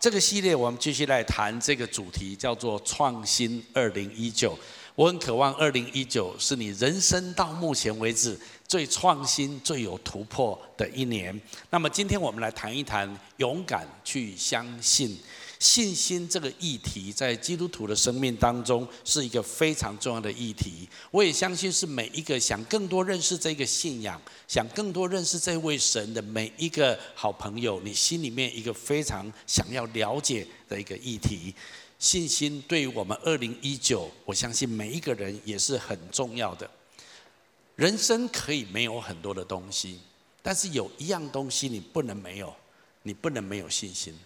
这个系列我们继续来谈这个主题，叫做“创新二零一九”。我很渴望二零一九是你人生到目前为止最创新、最有突破的一年。那么今天我们来谈一谈勇敢去相信。信心这个议题，在基督徒的生命当中是一个非常重要的议题。我也相信，是每一个想更多认识这个信仰、想更多认识这位神的每一个好朋友，你心里面一个非常想要了解的一个议题。信心对于我们二零一九，我相信每一个人也是很重要的。人生可以没有很多的东西，但是有一样东西你不能没有，你不能没有信心。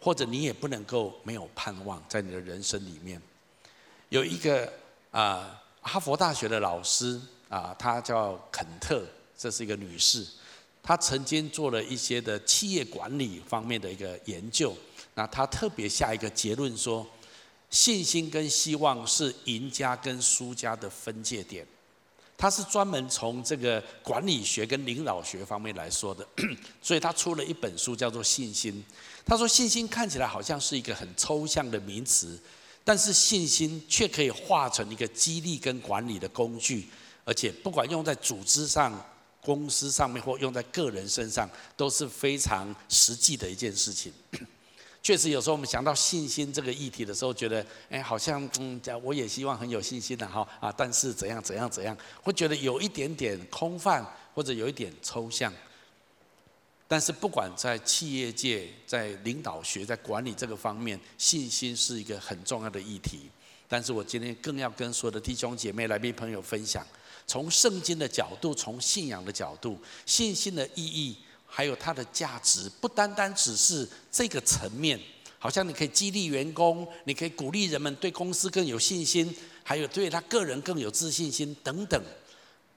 或者你也不能够没有盼望，在你的人生里面，有一个啊，哈佛大学的老师啊，她叫肯特，这是一个女士，她曾经做了一些的企业管理方面的一个研究，那她特别下一个结论说，信心跟希望是赢家跟输家的分界点。他是专门从这个管理学跟领导学方面来说的，所以他出了一本书叫做《信心》。他说，信心看起来好像是一个很抽象的名词，但是信心却可以化成一个激励跟管理的工具，而且不管用在组织上、公司上面或用在个人身上，都是非常实际的一件事情。确实，有时候我们想到信心这个议题的时候，觉得，哎，好像，嗯，我也希望很有信心的哈啊，但是怎样怎样怎样，会觉得有一点点空泛，或者有一点抽象。但是，不管在企业界、在领导学、在管理这个方面，信心是一个很重要的议题。但是我今天更要跟所有的弟兄姐妹、来宾朋友分享，从圣经的角度，从信仰的角度，信心的意义。还有它的价值，不单单只是这个层面，好像你可以激励员工，你可以鼓励人们对公司更有信心，还有对他个人更有自信心等等。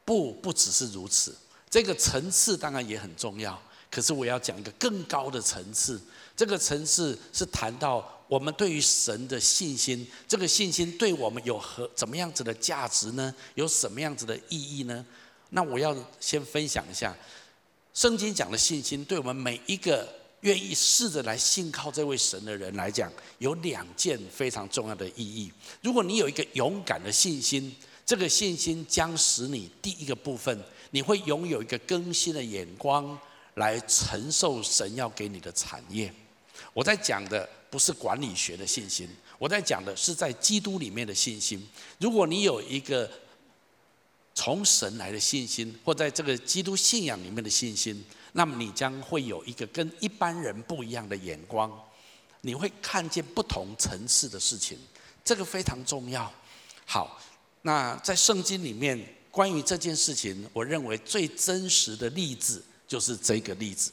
不，不只是如此，这个层次当然也很重要。可是我要讲一个更高的层次，这个层次是谈到我们对于神的信心，这个信心对我们有何怎么样子的价值呢？有什么样子的意义呢？那我要先分享一下。圣经讲的信心，对我们每一个愿意试着来信靠这位神的人来讲，有两件非常重要的意义。如果你有一个勇敢的信心，这个信心将使你第一个部分，你会拥有一个更新的眼光来承受神要给你的产业。我在讲的不是管理学的信心，我在讲的是在基督里面的信心。如果你有一个从神来的信心，或在这个基督信仰里面的信心，那么你将会有一个跟一般人不一样的眼光，你会看见不同层次的事情，这个非常重要。好，那在圣经里面关于这件事情，我认为最真实的例子就是这个例子。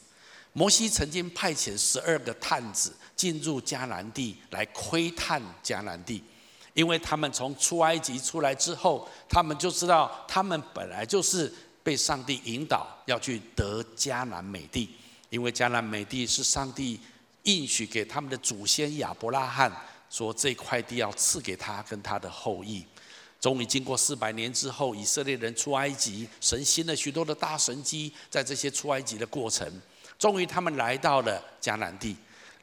摩西曾经派遣十二个探子进入迦南地来窥探迦南地。因为他们从出埃及出来之后，他们就知道他们本来就是被上帝引导要去得迦南美地，因为迦南美地是上帝应许给他们的祖先亚伯拉罕，说这块地要赐给他跟他的后裔。终于经过四百年之后，以色列人出埃及，神行了许多的大神迹，在这些出埃及的过程，终于他们来到了迦南地。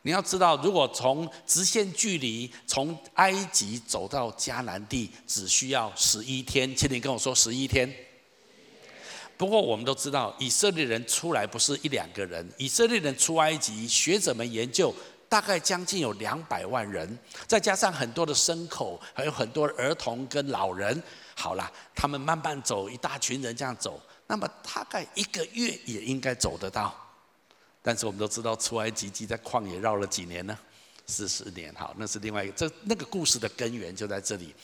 你要知道，如果从直线距离从埃及走到迦南地，只需要十一天。请你跟我说十一天。不过我们都知道，以色列人出来不是一两个人，以色列人出埃及，学者们研究，大概将近有两百万人，再加上很多的牲口，还有很多儿童跟老人。好了，他们慢慢走，一大群人这样走，那么大概一个月也应该走得到。但是我们都知道，出埃及记在旷野绕了几年呢？四十年。好，那是另外一个，这那个故事的根源就在这里。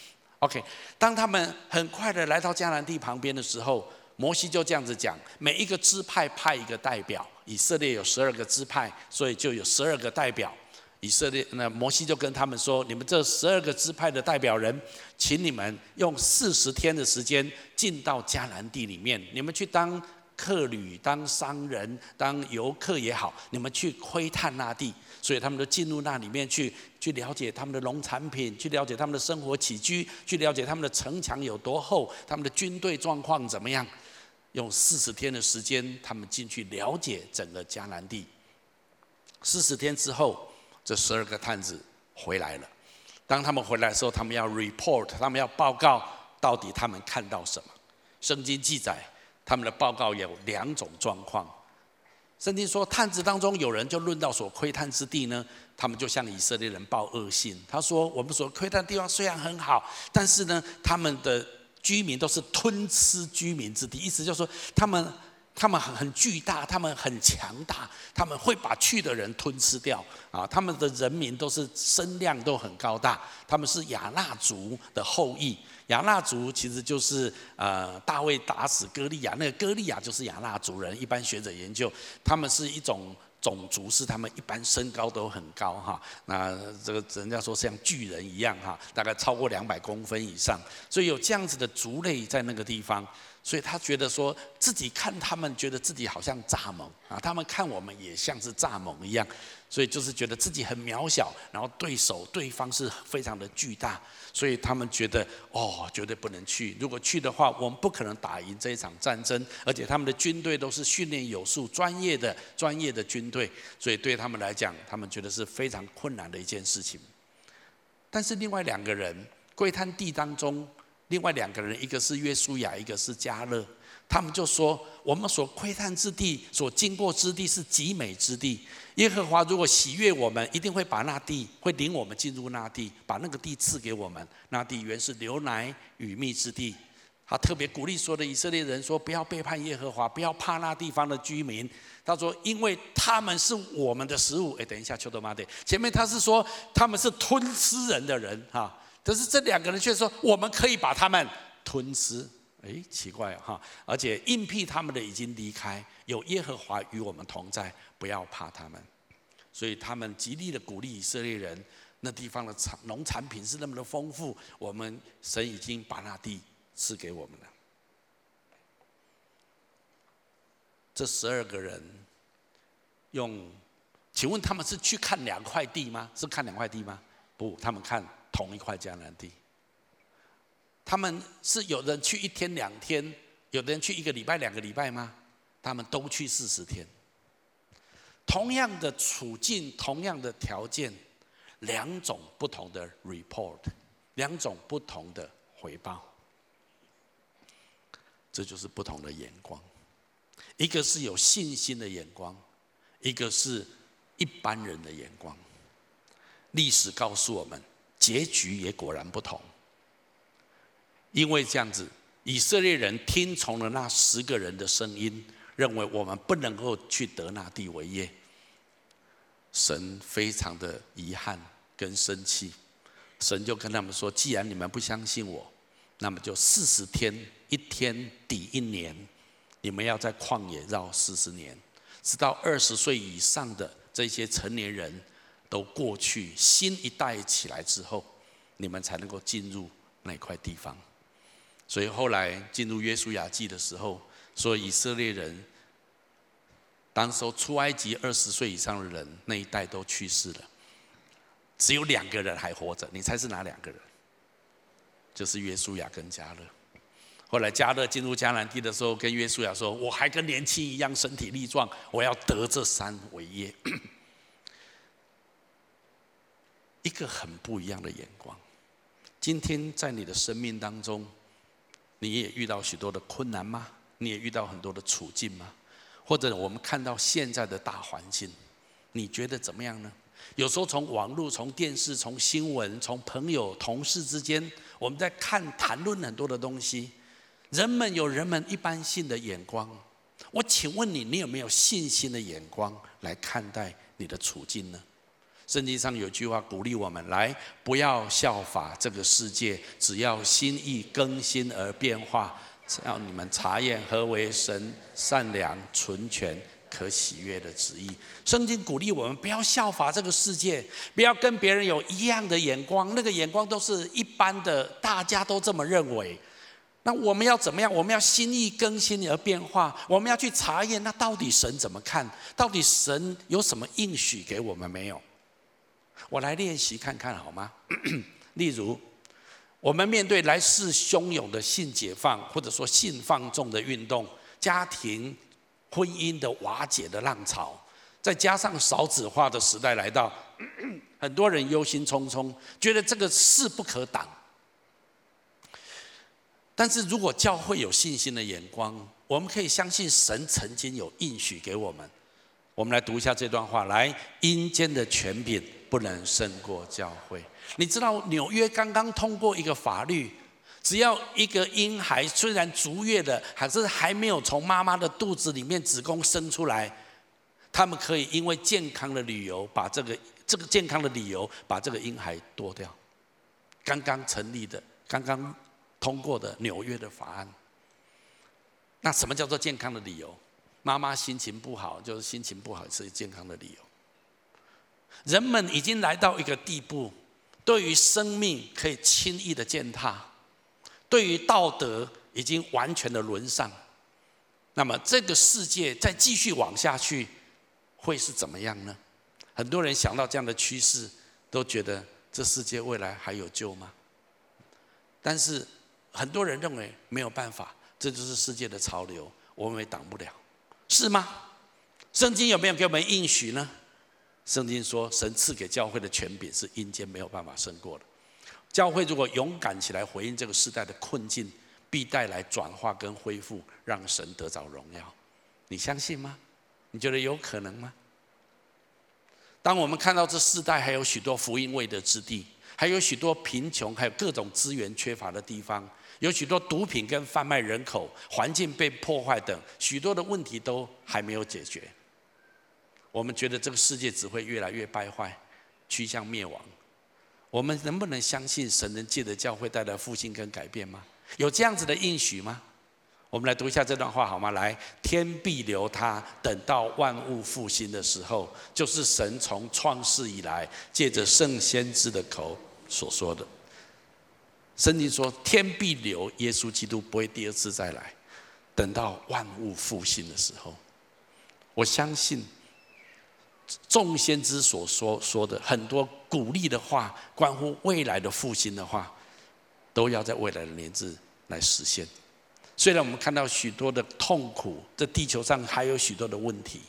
OK，当他们很快的来到迦南地旁边的时候，摩西就这样子讲：每一个支派派一个代表，以色列有十二个支派，所以就有十二个代表。以色列那摩西就跟他们说：你们这十二个支派的代表人，请你们用四十天的时间进到迦南地里面，你们去当。客旅当商人当游客也好，你们去窥探那地，所以他们就进入那里面去，去了解他们的农产品，去了解他们的生活起居，去了解他们的城墙有多厚，他们的军队状况怎么样。用四十天的时间，他们进去了解整个迦南地。四十天之后，这十二个探子回来了。当他们回来的时候，他们要 report，他们要报告到底他们看到什么。圣经记载，他们的报告有两种状况。圣经说，探子当中有人就论到所窥探之地呢，他们就向以色列人报恶信。他说：“我们所窥探的地方虽然很好，但是呢，他们的居民都是吞吃居民之地，意思就是说他们。”他们很很巨大，他们很强大，他们会把去的人吞吃掉啊！他们的人民都是声量都很高大，他们是亚衲族的后裔。亚衲族其实就是呃大卫打死歌利亚，那个歌利亚就是亚衲族人。一般学者研究，他们是一种种族，是他们一般身高都很高哈。那这个人家说像巨人一样哈，大概超过两百公分以上，所以有这样子的族类在那个地方。所以他觉得说自己看他们，觉得自己好像蚱蜢啊，他们看我们也像是蚱蜢一样，所以就是觉得自己很渺小，然后对手对方是非常的巨大，所以他们觉得哦，绝对不能去。如果去的话，我们不可能打赢这一场战争，而且他们的军队都是训练有素、专业的、专业的军队，所以对他们来讲，他们觉得是非常困难的一件事情。但是另外两个人窥探地当中。另外两个人，一个是约书亚，一个是迦勒，他们就说：“我们所窥探之地，所经过之地是极美之地。耶和华如果喜悦我们，一定会把那地，会领我们进入那地，把那个地赐给我们。那地原是牛奶与蜜之地。”他特别鼓励说的以色列人说：“不要背叛耶和华，不要怕那地方的居民。”他说：“因为他们是我们的食物。”哎，等一下，丘德玛德，前面他是说他们是吞吃人的人哈。可是这两个人却说：“我们可以把他们吞吃。”哎，奇怪哈！而且应聘他们的已经离开，有耶和华与我们同在，不要怕他们。所以他们极力的鼓励以色列人，那地方的产农产品是那么的丰富，我们神已经把那地赐给我们了。这十二个人用，请问他们是去看两块地吗？是看两块地吗？不，他们看。同一块迦南地，他们是有人去一天两天，有的人去一个礼拜两个礼拜吗？他们都去四十天。同样的处境，同样的条件，两种不同的 report，两种不同的回报，这就是不同的眼光。一个是有信心的眼光，一个是一般人的眼光。历史告诉我们。结局也果然不同，因为这样子，以色列人听从了那十个人的声音，认为我们不能够去得那地为业。神非常的遗憾跟生气，神就跟他们说：既然你们不相信我，那么就四十天，一天抵一年，你们要在旷野绕四十年，直到二十岁以上的这些成年人。都过去，新一代起来之后，你们才能够进入那块地方。所以后来进入约书亚记的时候，说以色列人，当时候出埃及二十岁以上的人那一代都去世了，只有两个人还活着。你猜是哪两个人？就是约书亚跟迦勒。后来迦勒进入迦南地的时候，跟约书亚说：“我还跟年轻一样，身体力壮，我要得这山为业。”一个很不一样的眼光。今天在你的生命当中，你也遇到许多的困难吗？你也遇到很多的处境吗？或者我们看到现在的大环境，你觉得怎么样呢？有时候从网络、从电视、从新闻、从朋友、同事之间，我们在看谈论很多的东西。人们有人们一般性的眼光。我请问你，你有没有信心的眼光来看待你的处境呢？圣经上有句话鼓励我们：来，不要效法这个世界，只要心意更新而变化，只要你们查验何为神善良、纯全、可喜悦的旨意。圣经鼓励我们不要效法这个世界，不要跟别人有一样的眼光，那个眼光都是一般的，大家都这么认为。那我们要怎么样？我们要心意更新而变化，我们要去查验，那到底神怎么看？到底神有什么应许给我们没有？我来练习看看好吗？例如，我们面对来势汹涌的性解放，或者说性放纵的运动，家庭婚姻的瓦解的浪潮，再加上少子化的时代来到，很多人忧心忡忡，觉得这个势不可挡。但是如果教会有信心的眼光，我们可以相信神曾经有应许给我们。我们来读一下这段话：来，阴间的权柄不能胜过教会。你知道纽约刚刚通过一个法律，只要一个婴孩虽然足月的，还是还没有从妈妈的肚子里面子宫生出来，他们可以因为健康的理由把这个这个健康的理由把这个婴孩夺掉。刚刚成立的，刚刚通过的纽约的法案。那什么叫做健康的理由？妈妈心情不好，就是心情不好是健康的理由。人们已经来到一个地步，对于生命可以轻易的践踏，对于道德已经完全的沦丧。那么这个世界再继续往下去，会是怎么样呢？很多人想到这样的趋势，都觉得这世界未来还有救吗？但是很多人认为没有办法，这就是世界的潮流，我们也挡不了。是吗？圣经有没有给我们应许呢？圣经说，神赐给教会的权柄是阴间没有办法胜过的。教会如果勇敢起来回应这个时代的困境，必带来转化跟恢复，让神得着荣耀。你相信吗？你觉得有可能吗？当我们看到这世代还有许多福音未得之地，还有许多贫穷，还有各种资源缺乏的地方。有许多毒品跟贩卖人口、环境被破坏等许多的问题都还没有解决。我们觉得这个世界只会越来越败坏，趋向灭亡。我们能不能相信神能借着教会带来复兴跟改变吗？有这样子的应许吗？我们来读一下这段话好吗？来，天必留他，等到万物复兴的时候，就是神从创世以来借着圣先知的口所说的。圣经说：“天必留耶稣基督，不会第二次再来。等到万物复兴的时候，我相信众先知所说说的很多鼓励的话，关乎未来的复兴的话，都要在未来的年日来实现。虽然我们看到许多的痛苦，这地球上还有许多的问题，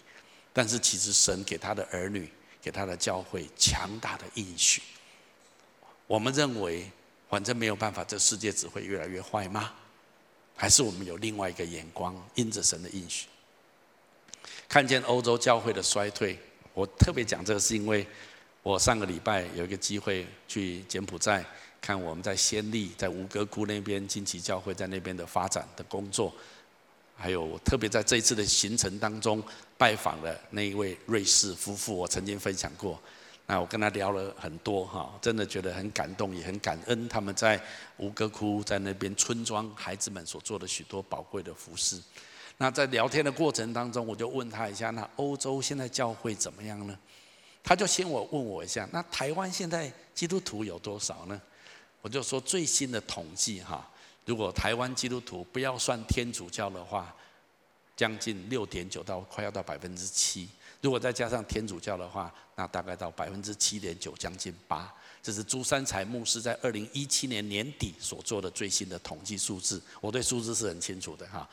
但是其实神给他的儿女，给他的教会强大的应许。我们认为。”反正没有办法，这世界只会越来越坏吗？还是我们有另外一个眼光，因着神的应许，看见欧洲教会的衰退？我特别讲这个，是因为我上个礼拜有一个机会去柬埔寨，看我们在暹粒、在吴哥窟那边金旗教会在那边的发展的工作，还有我特别在这一次的行程当中拜访了那一位瑞士夫妇，我曾经分享过。那我跟他聊了很多哈，真的觉得很感动，也很感恩他们在吴哥窟在那边村庄孩子们所做的许多宝贵的服事。那在聊天的过程当中，我就问他一下，那欧洲现在教会怎么样呢？他就先我问我一下，那台湾现在基督徒有多少呢？我就说最新的统计哈，如果台湾基督徒不要算天主教的话，将近六点九到快要到百分之七。如果再加上天主教的话，那大概到百分之七点九，将近八。这是朱三才牧师在二零一七年年底所做的最新的统计数字。我对数字是很清楚的哈。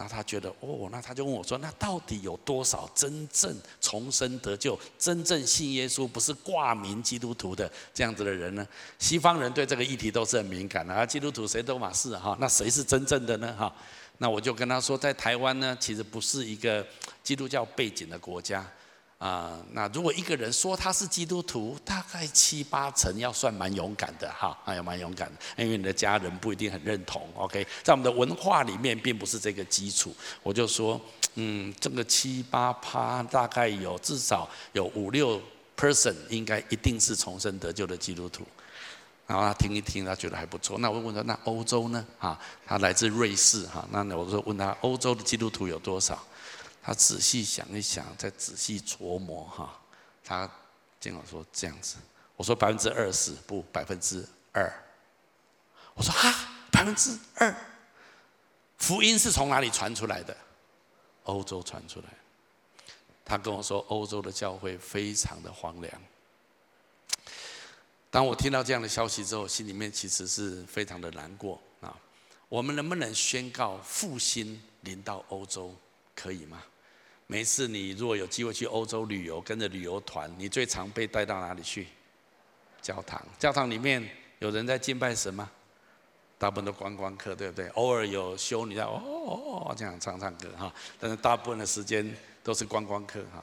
那他觉得哦，那他就问我说：“那到底有多少真正重生得救、真正信耶稣，不是挂名基督徒的这样子的人呢？”西方人对这个议题都是很敏感的啊。基督徒谁都嘛是哈，那谁是真正的呢？哈。那我就跟他说，在台湾呢，其实不是一个基督教背景的国家啊。那如果一个人说他是基督徒，大概七八成要算蛮勇敢的哈，还有蛮勇敢的，因为你的家人不一定很认同。OK，在我们的文化里面，并不是这个基础。我就说，嗯，这个七八趴大概有至少有五六 person 应该一定是重生得救的基督徒。然后他听一听，他觉得还不错。那我问他，那欧洲呢？哈，他来自瑞士哈。那我说问他，欧洲的基督徒有多少？他仔细想一想，再仔细琢磨哈。他经常说这样子。我说百分之二十不，百分之二。我说哈，百分之二。福音是从哪里传出来的？欧洲传出来。他跟我说，欧洲的教会非常的荒凉。当我听到这样的消息之后，心里面其实是非常的难过啊！我们能不能宣告复兴临到欧洲，可以吗？每次你如果有机会去欧洲旅游，跟着旅游团，你最常被带到哪里去？教堂。教堂里面有人在敬拜神吗？大部分都观光客，对不对？偶尔有修女在哦哦哦这样唱唱歌哈，但是大部分的时间都是观光客哈。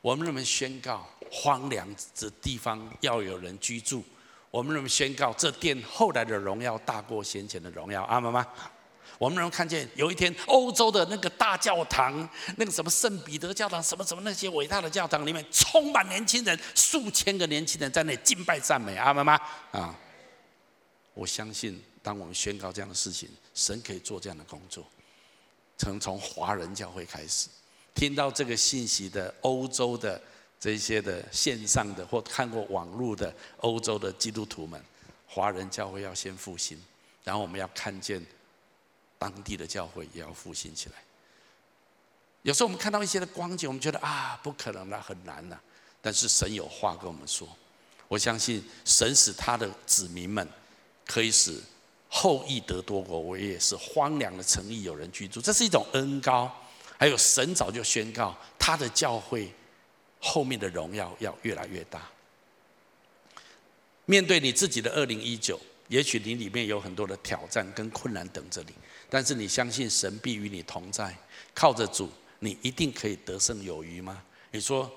我们能不能宣告荒凉之地方要有人居住？我们能不能宣告这殿后来的荣耀大过先前的荣耀？阿们吗？我们能看见有一天，欧洲的那个大教堂，那个什么圣彼得教堂，什么什么那些伟大的教堂里面，充满年轻人，数千个年轻人在那敬拜赞美，阿们吗？啊，我相信，当我们宣告这样的事情，神可以做这样的工作。从从华人教会开始，听到这个信息的欧洲的这些的线上的或看过网络的欧洲的基督徒们，华人教会要先复兴，然后我们要看见。当地的教会也要复兴起来。有时候我们看到一些的光景，我们觉得啊，不可能了，很难了。但是神有话跟我们说，我相信神使他的子民们可以使后裔得多国，我也是荒凉的城邑有人居住，这是一种恩高。还有神早就宣告他的教会后面的荣耀要越来越大。面对你自己的二零一九，也许你里面有很多的挑战跟困难等着你。但是你相信神必与你同在，靠着主，你一定可以得胜有余吗？你说，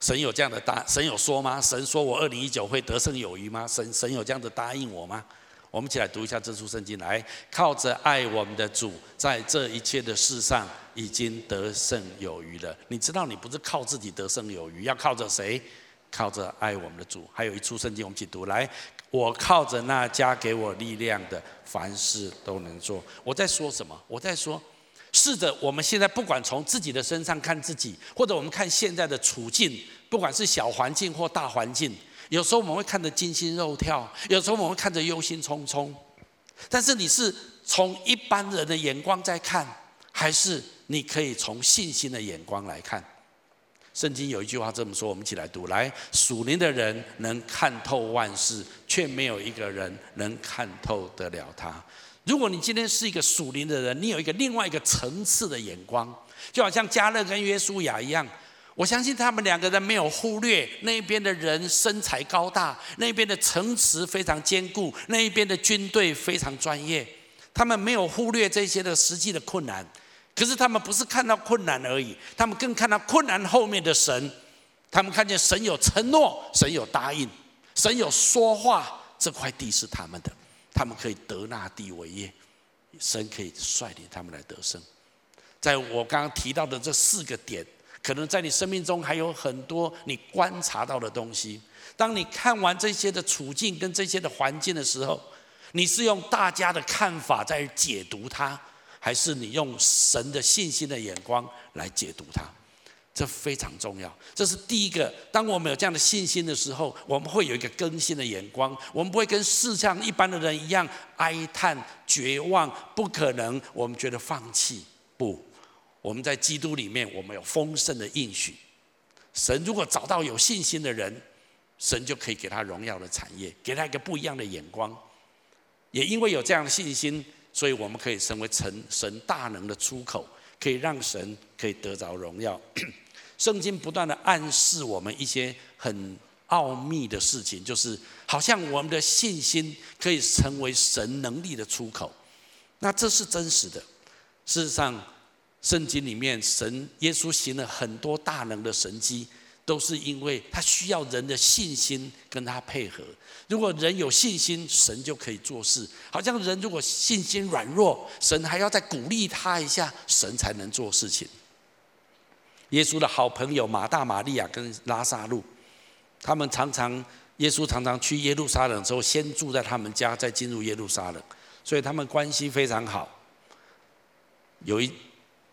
神有这样的答，神有说吗？神说我二零一九会得胜有余吗？神神有这样的答应我吗？我们一起来读一下这书圣经，来，靠着爱我们的主，在这一切的事上已经得胜有余了。你知道你不是靠自己得胜有余，要靠着谁？靠着爱我们的主。还有一处圣经，我们一起读来。我靠着那加给我力量的，凡事都能做。我在说什么？我在说，是的，我们现在不管从自己的身上看自己，或者我们看现在的处境，不管是小环境或大环境，有时候我们会看得惊心肉跳，有时候我们会看着忧心忡忡。但是你是从一般人的眼光在看，还是你可以从信心的眼光来看？圣经有一句话这么说，我们一起来读：来，属灵的人能看透万事，却没有一个人能看透得了他。如果你今天是一个属灵的人，你有一个另外一个层次的眼光，就好像加勒跟约书亚一样，我相信他们两个人没有忽略那边的人身材高大，那边的城池非常坚固，那一边的军队非常专业，他们没有忽略这些的实际的困难。可是他们不是看到困难而已，他们更看到困难后面的神。他们看见神有承诺，神有答应，神有说话，这块地是他们的，他们可以得那地为业。神可以率领他们来得胜。在我刚刚提到的这四个点，可能在你生命中还有很多你观察到的东西。当你看完这些的处境跟这些的环境的时候，你是用大家的看法在解读它。还是你用神的信心的眼光来解读它，这非常重要。这是第一个。当我们有这样的信心的时候，我们会有一个更新的眼光。我们不会跟世上一般的人一样哀叹、绝望、不可能。我们觉得放弃。不，我们在基督里面，我们有丰盛的应许。神如果找到有信心的人，神就可以给他荣耀的产业，给他一个不一样的眼光。也因为有这样的信心。所以我们可以成为神神大能的出口，可以让神可以得着荣耀。圣经不断的暗示我们一些很奥秘的事情，就是好像我们的信心可以成为神能力的出口。那这是真实的。事实上，圣经里面神耶稣行了很多大能的神迹。都是因为他需要人的信心跟他配合。如果人有信心，神就可以做事。好像人如果信心软弱，神还要再鼓励他一下，神才能做事情。耶稣的好朋友马大、马利亚跟拉撒路，他们常常耶稣常常去耶路撒冷之后，先住在他们家，再进入耶路撒冷，所以他们关系非常好。有一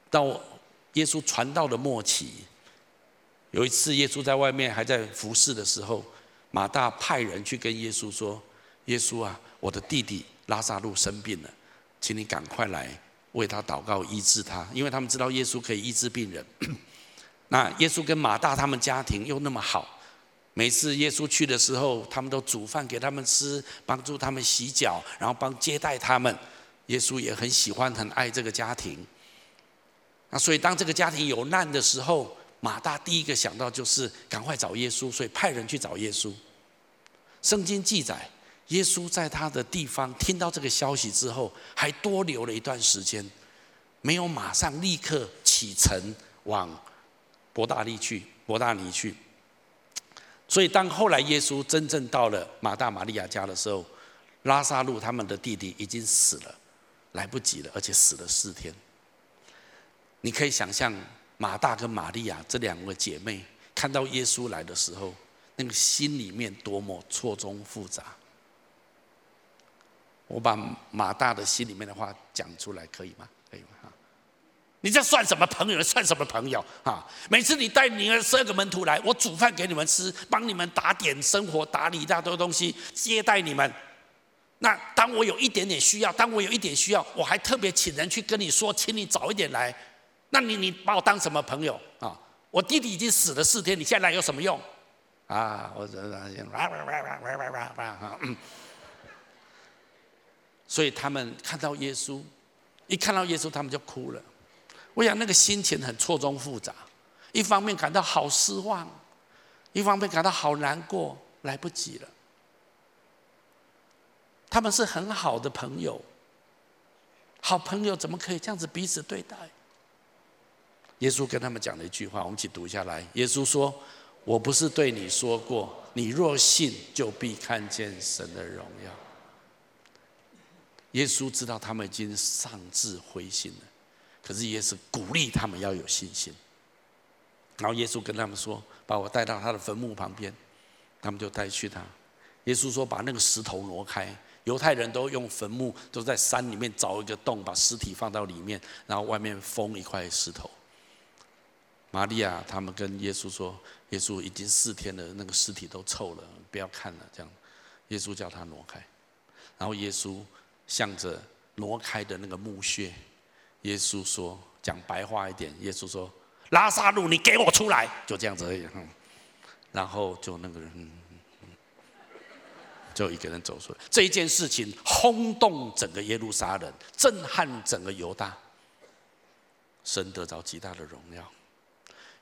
到耶稣传道的末期。有一次，耶稣在外面还在服侍的时候，马大派人去跟耶稣说：“耶稣啊，我的弟弟拉撒路生病了，请你赶快来为他祷告医治他，因为他们知道耶稣可以医治病人。”那耶稣跟马大他们家庭又那么好，每次耶稣去的时候，他们都煮饭给他们吃，帮助他们洗脚，然后帮接待他们。耶稣也很喜欢、很爱这个家庭。那所以当这个家庭有难的时候，马大第一个想到就是赶快找耶稣，所以派人去找耶稣。圣经记载，耶稣在他的地方听到这个消息之后，还多留了一段时间，没有马上立刻启程往伯大利去，伯大尼去。所以当后来耶稣真正到了马大、玛利亚家的时候，拉撒路他们的弟弟已经死了，来不及了，而且死了四天。你可以想象。马大跟玛利亚这两位姐妹看到耶稣来的时候，那个心里面多么错综复杂。我把马大的心里面的话讲出来，可以吗？可以吗？你这算什么朋友？算什么朋友？啊！每次你带你的十二个门徒来，我煮饭给你们吃，帮你们打点生活，打理一大堆东西，接待你们。那当我有一点点需要，当我有一点需要，我还特别请人去跟你说，请你早一点来。那你你把我当什么朋友啊？我弟弟已经死了四天，你现在来有什么用？啊，我这这，所以他们看到耶稣，一看到耶稣，他们就哭了。我想那个心情很错综复杂，一方面感到好失望，一方面感到好难过，来不及了。他们是很好的朋友，好朋友怎么可以这样子彼此对待？耶稣跟他们讲了一句话，我们一起读下来。耶稣说：“我不是对你说过，你若信，就必看见神的荣耀。”耶稣知道他们已经丧志灰心了，可是耶稣鼓励他们要有信心。然后耶稣跟他们说：“把我带到他的坟墓旁边。”他们就带去他。耶稣说：“把那个石头挪开。”犹太人都用坟墓，都在山里面凿一个洞，把尸体放到里面，然后外面封一块石头。玛利亚他们跟耶稣说：“耶稣已经四天了，那个尸体都臭了，不要看了。”这样，耶稣叫他挪开。然后耶稣向着挪开的那个墓穴，耶稣说：“讲白话一点，耶稣说：‘拉撒路，你给我出来！’就这样子而已。然后就那个人，就一个人走出来。这一件事情轰动整个耶路撒冷，震撼整个犹大。神得着极大的荣耀。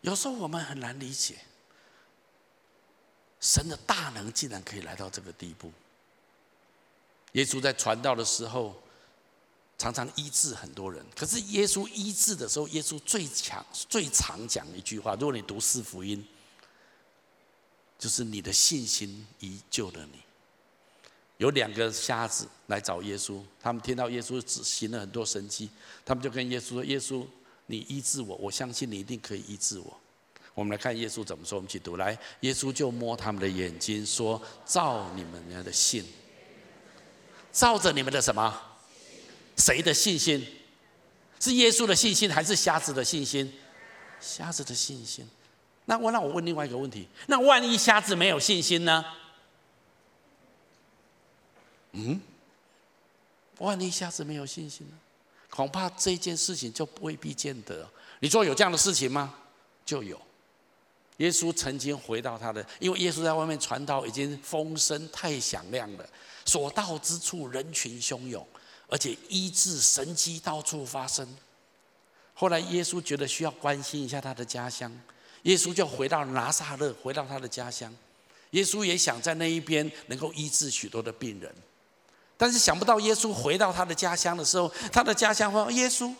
有时候我们很难理解，神的大能竟然可以来到这个地步。耶稣在传道的时候，常常医治很多人。可是耶稣医治的时候，耶稣最强、最常讲一句话。如果你读四福音，就是你的信心医救了你。有两个瞎子来找耶稣，他们听到耶稣行了很多神迹，他们就跟耶稣说：“耶稣。”你医治我，我相信你一定可以医治我。我们来看耶稣怎么说，我们去读来。耶稣就摸他们的眼睛，说：“照你们的信，照着你们的什么？谁的信心？是耶稣的信心，还是瞎子的信心？瞎子的信心。那我让我问另外一个问题：那万一瞎子没有信心呢？嗯？万一瞎子没有信心呢？恐怕这件事情就未必见得。你说有这样的事情吗？就有。耶稣曾经回到他的，因为耶稣在外面传道已经风声太响亮了，所到之处人群汹涌，而且医治神迹到处发生。后来耶稣觉得需要关心一下他的家乡，耶稣就回到拿撒勒，回到他的家乡。耶稣也想在那一边能够医治许多的病人。但是想不到耶稣回到他的家乡的时候，他的家乡说：“耶稣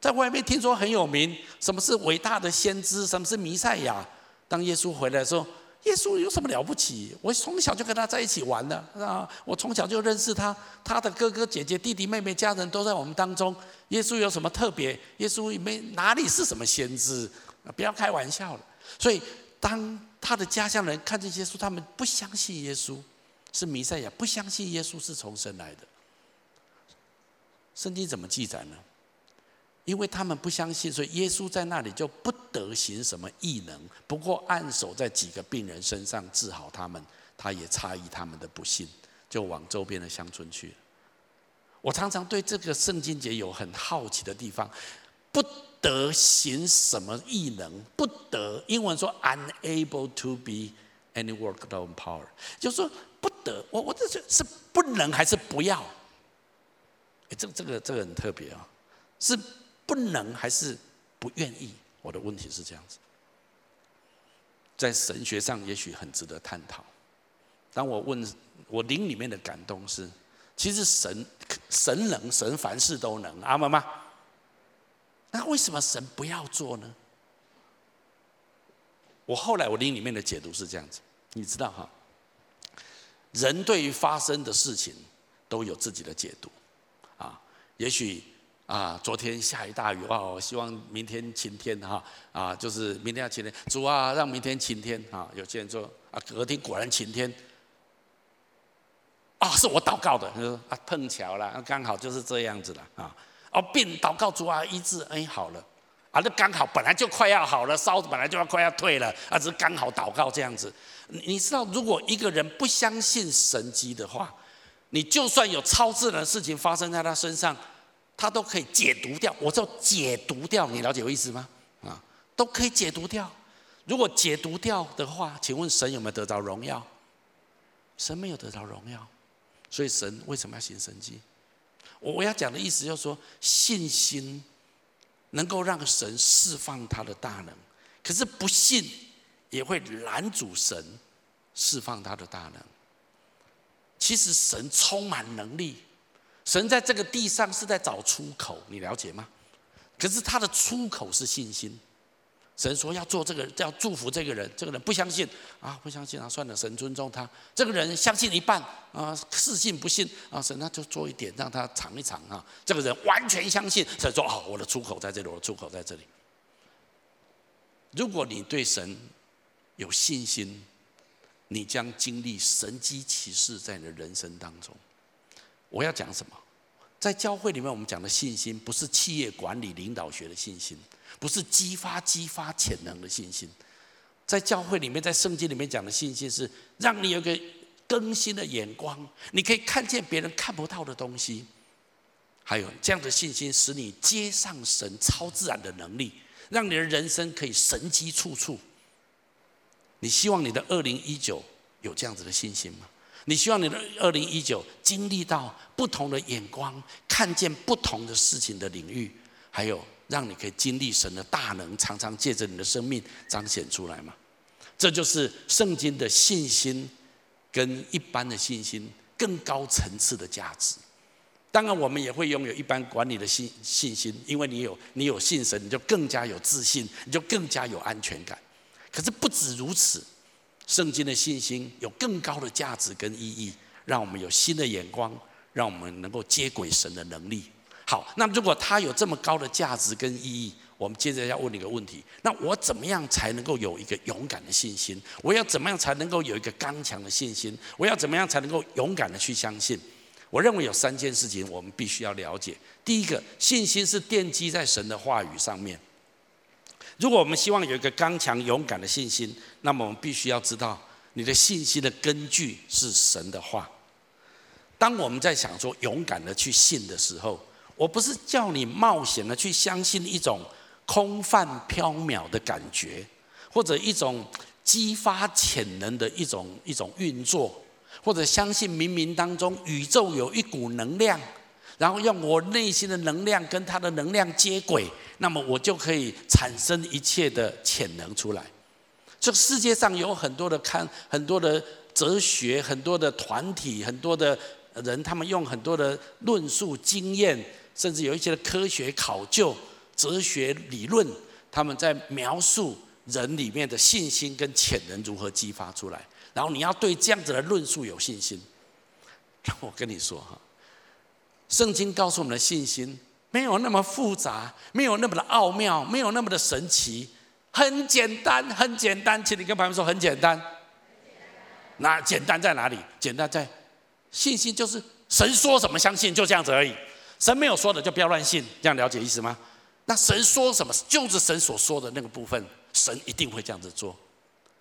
在外面听说很有名，什么是伟大的先知，什么是弥赛亚。”当耶稣回来的时候，耶稣有什么了不起？我从小就跟他在一起玩的啊，我从小就认识他，他的哥哥姐姐、弟弟妹妹、家人都在我们当中。耶稣有什么特别？耶稣没哪里是什么先知，不要开玩笑了。所以当他的家乡人看见耶稣，他们不相信耶稣。是弥赛亚，不相信耶稣是从神来的。圣经怎么记载呢？因为他们不相信，所以耶稣在那里就不得行什么异能。不过按手在几个病人身上治好他们，他也诧异他们的不信，就往周边的乡村去。我常常对这个圣经节有很好奇的地方，不得行什么异能，不得，英文说 unable to be any work of power，就是说。不得，我我这是是不能还是不要？哎，这个这个这个很特别啊，是不能还是不愿意。我的问题是这样子，在神学上也许很值得探讨。当我问我灵里面的感动是，其实神神能，神凡事都能，阿妈吗？那为什么神不要做呢？我后来我灵里面的解读是这样子，你知道哈，人对于发生的事情都有自己的解读，啊，也许啊，昨天下一大雨哇，我希望明天晴天哈，啊，就是明天要晴天，主啊，让明天晴天啊，有些人说啊，隔天果然晴天。啊，是我祷告的，他说啊，碰巧了，刚好就是这样子了啊。哦，病祷告主啊医治，哎，好了，啊，那刚好本来就快要好了，烧本来就要快要退了，啊，只是刚好祷告这样子。你知道，如果一个人不相信神迹的话，你就算有超自然的事情发生在他身上，他都可以解读掉。我叫解读掉，你了解我意思吗？啊，都可以解读掉。如果解读掉的话，请问神有没有得到荣耀？神没有得到荣耀。所以神为什么要行神迹？我我要讲的意思就是说，信心能够让神释放他的大能，可是不信也会拦阻神释放他的大能。其实神充满能力，神在这个地上是在找出口，你了解吗？可是他的出口是信心。神说要做这个，要祝福这个人。这个人不相信啊，不相信啊，算了，神尊重他。这个人相信一半啊，是信不信啊？神那就做一点，让他尝一尝啊。这个人完全相信，神说哦，我的出口在这里，我的出口在这里。如果你对神有信心，你将经历神迹奇事在你的人生当中。我要讲什么？在教会里面，我们讲的信心不是企业管理领导学的信心。不是激发激发潜能的信心，在教会里面，在圣经里面讲的信心是让你有个更新的眼光，你可以看见别人看不到的东西。还有这样的信心，使你接上神超自然的能力，让你的人生可以神迹处处。你希望你的二零一九有这样子的信心吗？你希望你的二零一九经历到不同的眼光，看见不同的事情的领域，还有。让你可以经历神的大能，常常借着你的生命彰显出来吗？这就是圣经的信心，跟一般的信心更高层次的价值。当然，我们也会拥有一般管理的信信心，因为你有你有信神，你就更加有自信，你就更加有安全感。可是不止如此，圣经的信心有更高的价值跟意义，让我们有新的眼光，让我们能够接轨神的能力。好，那如果它有这么高的价值跟意义，我们接着要问你一个问题：那我怎么样才能够有一个勇敢的信心？我要怎么样才能够有一个刚强的信心？我要怎么样才能够勇敢的去相信？我认为有三件事情我们必须要了解。第一个，信心是奠基在神的话语上面。如果我们希望有一个刚强勇敢的信心，那么我们必须要知道，你的信心的根据是神的话。当我们在想说勇敢的去信的时候，我不是叫你冒险的去相信一种空泛缥缈的感觉，或者一种激发潜能的一种一种运作，或者相信冥冥当中宇宙有一股能量，然后用我内心的能量跟它的能量接轨，那么我就可以产生一切的潜能出来。这个世界上有很多的看很多的哲学，很多的团体，很多的人，他们用很多的论述经验。甚至有一些的科学考究、哲学理论，他们在描述人里面的信心跟潜能如何激发出来。然后你要对这样子的论述有信心。我跟你说哈，圣经告诉我们的信心没有那么复杂，没有那么的奥妙，没有那么的神奇，很简单，很简单。请你跟朋友说很简单。那简单在哪里？简单在信心就是神说什么相信，就这样子而已。神没有说的就不要乱信，这样了解意思吗？那神说什么，就是神所说的那个部分，神一定会这样子做。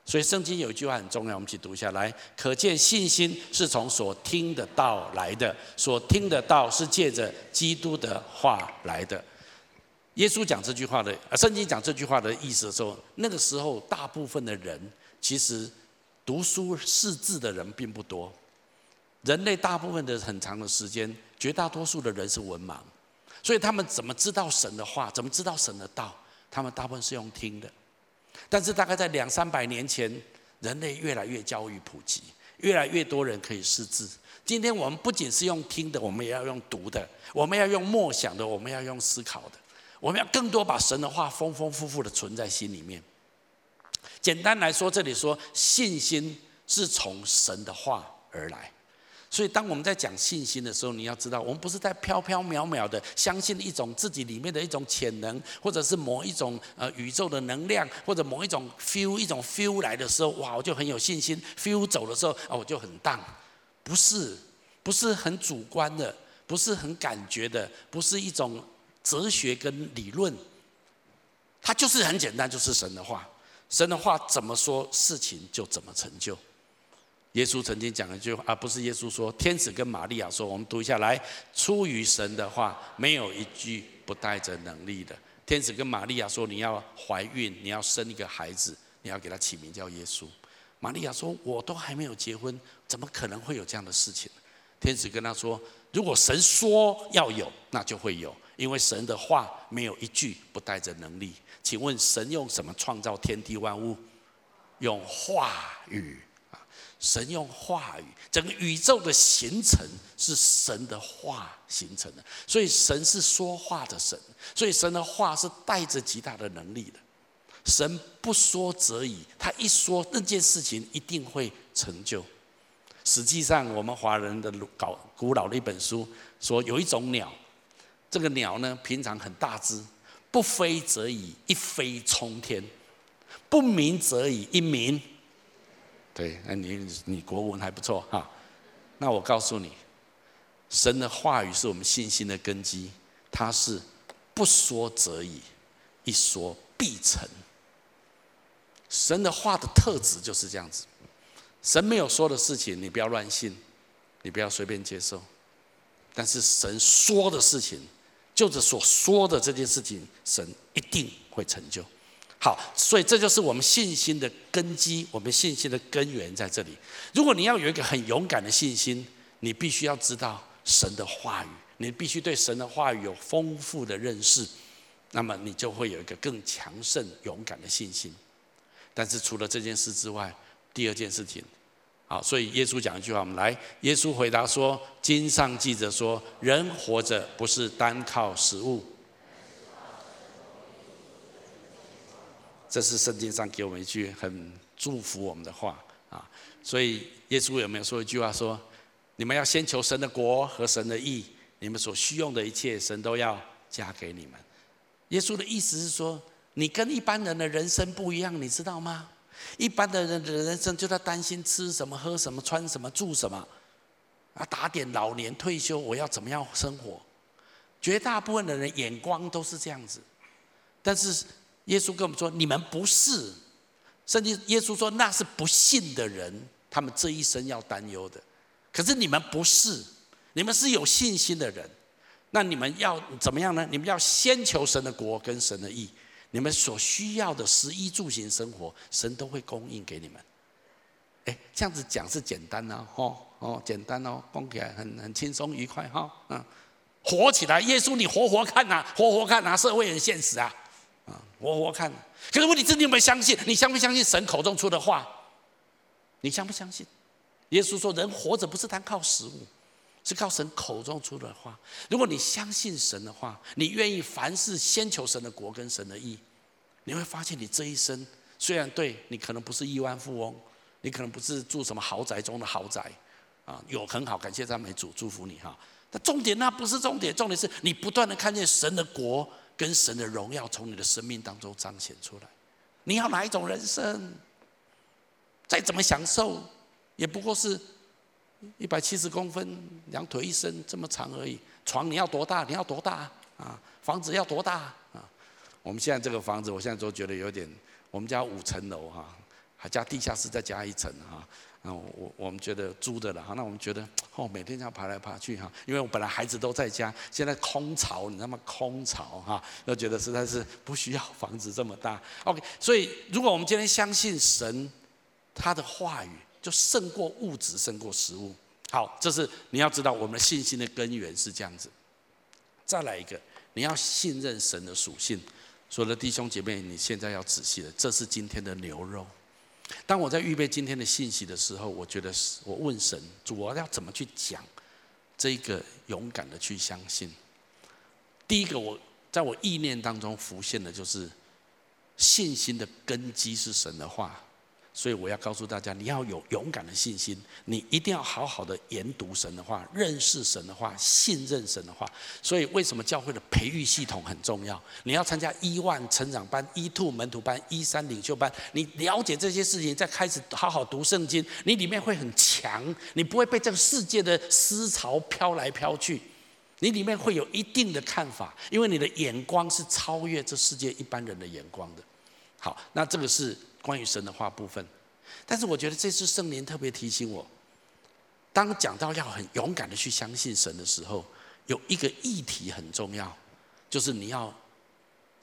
所以圣经有一句话很重要，我们一起读一下来。可见信心是从所听的道来的，所听的道是借着基督的话来的。耶稣讲这句话的，圣经讲这句话的意思的时候，那个时候大部分的人其实读书识字的人并不多。人类大部分的很长的时间，绝大多数的人是文盲，所以他们怎么知道神的话？怎么知道神的道？他们大部分是用听的。但是大概在两三百年前，人类越来越教育普及，越来越多人可以识字。今天我们不仅是用听的，我们也要用读的，我们要用默想的，我们要用思考的，我们要更多把神的话丰丰富富的存在心里面。简单来说，这里说信心是从神的话而来。所以，当我们在讲信心的时候，你要知道，我们不是在飘飘渺渺的相信一种自己里面的一种潜能，或者是某一种呃宇宙的能量，或者某一种 feel 一种 feel 来的时候，哇，我就很有信心；feel 走的时候，哦，我就很淡。不是，不是很主观的，不是很感觉的，不是一种哲学跟理论，它就是很简单，就是神的话。神的话怎么说，事情就怎么成就。耶稣曾经讲了一句话，而不是耶稣说，天使跟玛利亚说，我们读一下来，出于神的话，没有一句不带着能力的。天使跟玛利亚说，你要怀孕，你要生一个孩子，你要给他起名叫耶稣。玛利亚说，我都还没有结婚，怎么可能会有这样的事情？天使跟他说，如果神说要有，那就会有，因为神的话没有一句不带着能力。请问神用什么创造天地万物？用话语。神用话语，整个宇宙的形成是神的话形成的，所以神是说话的神，所以神的话是带着极大的能力的。神不说则已，他一说那件事情一定会成就。实际上，我们华人的搞古老的一本书说，有一种鸟，这个鸟呢平常很大只，不飞则已，一飞冲天；不鸣则已，一鸣。对，那你你国文还不错哈。那我告诉你，神的话语是我们信心的根基，它是不说则已，一说必成。神的话的特质就是这样子，神没有说的事情，你不要乱信，你不要随便接受。但是神说的事情，就是所说的这件事情，神一定会成就。好，所以这就是我们信心的根基，我们信心的根源在这里。如果你要有一个很勇敢的信心，你必须要知道神的话语，你必须对神的话语有丰富的认识，那么你就会有一个更强盛、勇敢的信心。但是除了这件事之外，第二件事情，好，所以耶稣讲一句话，我们来，耶稣回答说：“经上记着说，人活着不是单靠食物。”这是圣经上给我们一句很祝福我们的话啊，所以耶稣有没有说一句话说：“你们要先求神的国和神的义，你们所需用的一切，神都要加给你们。”耶稣的意思是说，你跟一般人的人生不一样，你知道吗？一般的人的人生就在担心吃什么、喝什么、穿什么、住什么，啊，打点老年退休，我要怎么样生活？绝大部分的人眼光都是这样子，但是。耶稣跟我们说：“你们不是。”圣经耶稣说：“那是不信的人，他们这一生要担忧的。可是你们不是，你们是有信心的人。那你们要怎么样呢？你们要先求神的国跟神的义，你们所需要的食衣住行生活，神都会供应给你们。哎，这样子讲是简单呐，哦哦，简单哦，讲起来很很轻松愉快哈，嗯，活起来，耶稣你活活看呐，活活看呐，社会很现实啊。”啊我我看，可是问题是你有没有相信？你相不相信神口中出的话？你相不相信？耶稣说：“人活着不是单靠食物，是靠神口中出的话。”如果你相信神的话，你愿意凡事先求神的国跟神的义，你会发现你这一生虽然对你可能不是亿万富翁，你可能不是住什么豪宅中的豪宅啊，有很好，感谢赞美主，祝福你哈。但重点那不是重点，重点是你不断的看见神的国。跟神的荣耀从你的生命当中彰显出来，你要哪一种人生？再怎么享受，也不过是一百七十公分，两腿一伸这么长而已。床你要多大？你要多大啊？房子要多大啊？我们现在这个房子，我现在都觉得有点，我们家五层楼哈，还加地下室再加一层哈。那我我们觉得租的了哈，那我们觉得 哦，每天这样爬来爬去哈，因为我本来孩子都在家，现在空巢，你知道吗？空巢哈，都觉得实在是不需要房子这么大。OK，所以如果我们今天相信神，他的话语就胜过物质，胜过食物。好，这是你要知道我们的信心的根源是这样子。再来一个，你要信任神的属性。所有的弟兄姐妹，你现在要仔细了，这是今天的牛肉。当我在预备今天的信息的时候，我觉得是我问神，主，我要怎么去讲这个勇敢的去相信？第一个，我在我意念当中浮现的就是信心的根基是神的话。所以我要告诉大家，你要有勇敢的信心，你一定要好好的研读神的话，认识神的话，信任神的话。所以为什么教会的培育系统很重要？你要参加一万成长班、E2 门徒班、一三领袖班，你了解这些事情，再开始好好读圣经，你里面会很强，你不会被这个世界的思潮飘来飘去，你里面会有一定的看法，因为你的眼光是超越这世界一般人的眼光的。好，那这个是。关于神的话部分，但是我觉得这次圣灵特别提醒我，当讲到要很勇敢的去相信神的时候，有一个议题很重要，就是你要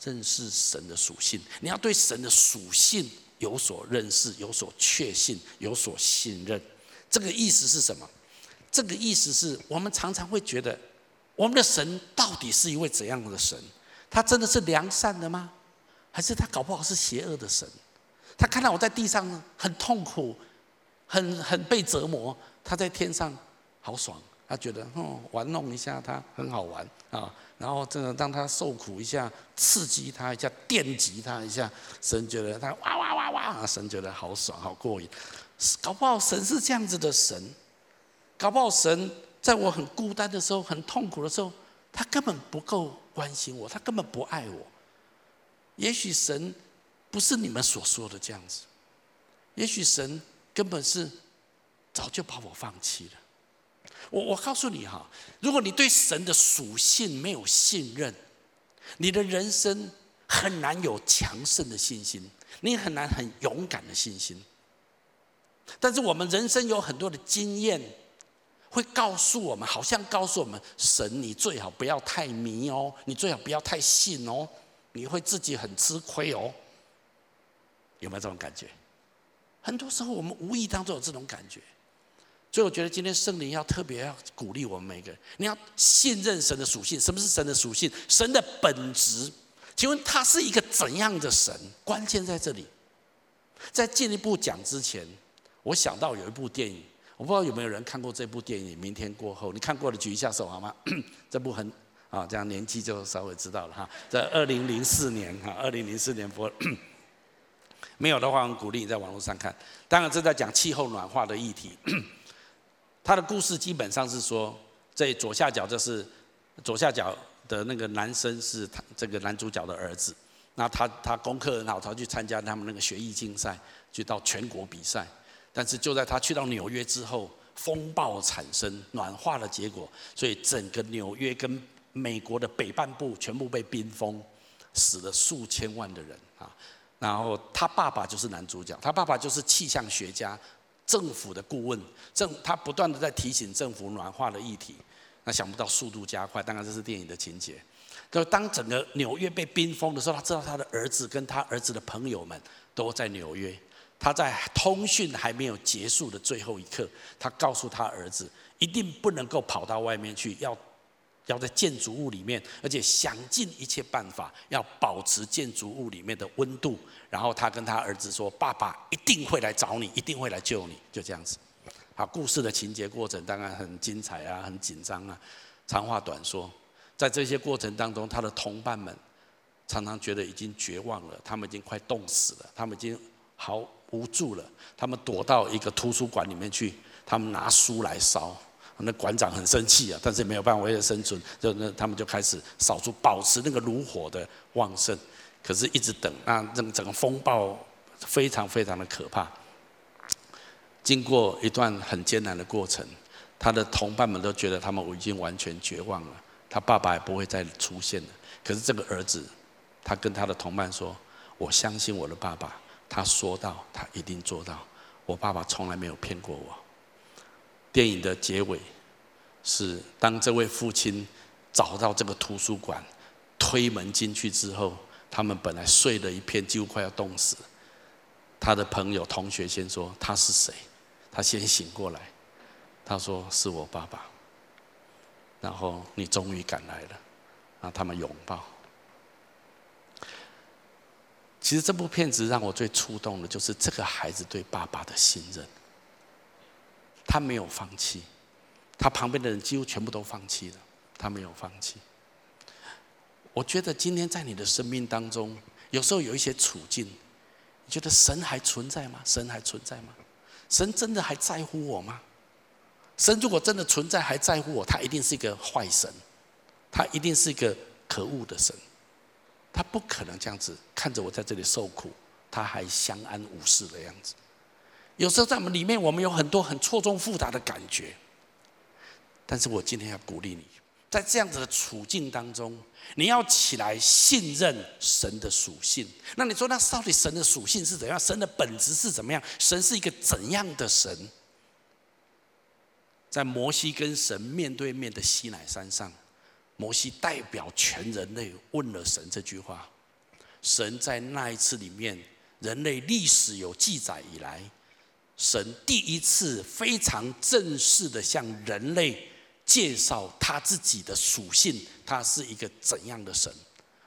认识神的属性，你要对神的属性有所认识、有所确信、有所信任。这个意思是什么？这个意思是我们常常会觉得，我们的神到底是一位怎样的神？他真的是良善的吗？还是他搞不好是邪恶的神？他看到我在地上很痛苦，很很被折磨，他在天上好爽，他觉得哦玩弄一下他很好玩啊，然后这个让他受苦一下，刺激他一下，电击他一下，神觉得他哇哇哇哇，神觉得好爽好过瘾，搞不好神是这样子的神，搞不好神在我很孤单的时候，很痛苦的时候，他根本不够关心我，他根本不爱我，也许神。不是你们所说的这样子，也许神根本是早就把我放弃了。我我告诉你哈，如果你对神的属性没有信任，你的人生很难有强盛的信心，你很难很勇敢的信心。但是我们人生有很多的经验，会告诉我们，好像告诉我们，神你最好不要太迷哦，你最好不要太信哦，你会自己很吃亏哦。有没有这种感觉？很多时候我们无意当中有这种感觉，所以我觉得今天圣灵要特别要鼓励我们每个人，你要信任神的属性。什么是神的属性？神的本质？请问他是一个怎样的神？关键在这里。在进一步讲之前，我想到有一部电影，我不知道有没有人看过这部电影《明天过后》。你看过的举一下手好吗？这部很啊，这样年纪就稍微知道了哈。在二零零四年哈，二零零四年播。没有的话，我们鼓励你在网络上看。当然，这在讲气候暖化的议题。他的故事基本上是说，在左下角这是左下角的那个男生是他这个男主角的儿子。那他他功课很好，他去参加他们那个学艺竞赛，去到全国比赛。但是就在他去到纽约之后，风暴产生，暖化的结果，所以整个纽约跟美国的北半部全部被冰封，死了数千万的人啊。然后他爸爸就是男主角，他爸爸就是气象学家、政府的顾问，政他不断的在提醒政府暖化的议题。那想不到速度加快，当然这是电影的情节。就当整个纽约被冰封的时候，他知道他的儿子跟他儿子的朋友们都在纽约。他在通讯还没有结束的最后一刻，他告诉他儿子，一定不能够跑到外面去，要。要在建筑物里面，而且想尽一切办法要保持建筑物里面的温度。然后他跟他儿子说：“爸爸一定会来找你，一定会来救你。”就这样子。好，故事的情节过程当然很精彩啊，很紧张啊。长话短说，在这些过程当中，他的同伴们常常觉得已经绝望了，他们已经快冻死了，他们已经好无助了。他们躲到一个图书馆里面去，他们拿书来烧。那馆长很生气啊，但是没有办法为了生存，就那他们就开始扫除，保持那个炉火的旺盛。可是，一直等，那这个整个风暴非常非常的可怕。经过一段很艰难的过程，他的同伴们都觉得他们已经完全绝望了，他爸爸也不会再出现了。可是这个儿子，他跟他的同伴说：“我相信我的爸爸，他说到，他一定做到。我爸爸从来没有骗过我。”电影的结尾是，当这位父亲找到这个图书馆，推门进去之后，他们本来睡了一片，几乎快要冻死。他的朋友、同学先说他是谁？他先醒过来，他说是我爸爸。然后你终于赶来了，然后他们拥抱。其实这部片子让我最触动的，就是这个孩子对爸爸的信任。他没有放弃，他旁边的人几乎全部都放弃了，他没有放弃。我觉得今天在你的生命当中，有时候有一些处境，你觉得神还存在吗？神还存在吗？神真的还在乎我吗？神如果真的存在，还在乎我，他一定是一个坏神，他一定是一个可恶的神，他不可能这样子看着我在这里受苦，他还相安无事的样子。有时候在我们里面，我们有很多很错综复杂的感觉，但是我今天要鼓励你，在这样子的处境当中，你要起来信任神的属性。那你说，那到底神的属性是怎样？神的本质是怎么样？神是一个怎样的神？在摩西跟神面对面的西乃山上，摩西代表全人类问了神这句话。神在那一次里面，人类历史有记载以来，神第一次非常正式的向人类介绍他自己的属性，他是一个怎样的神？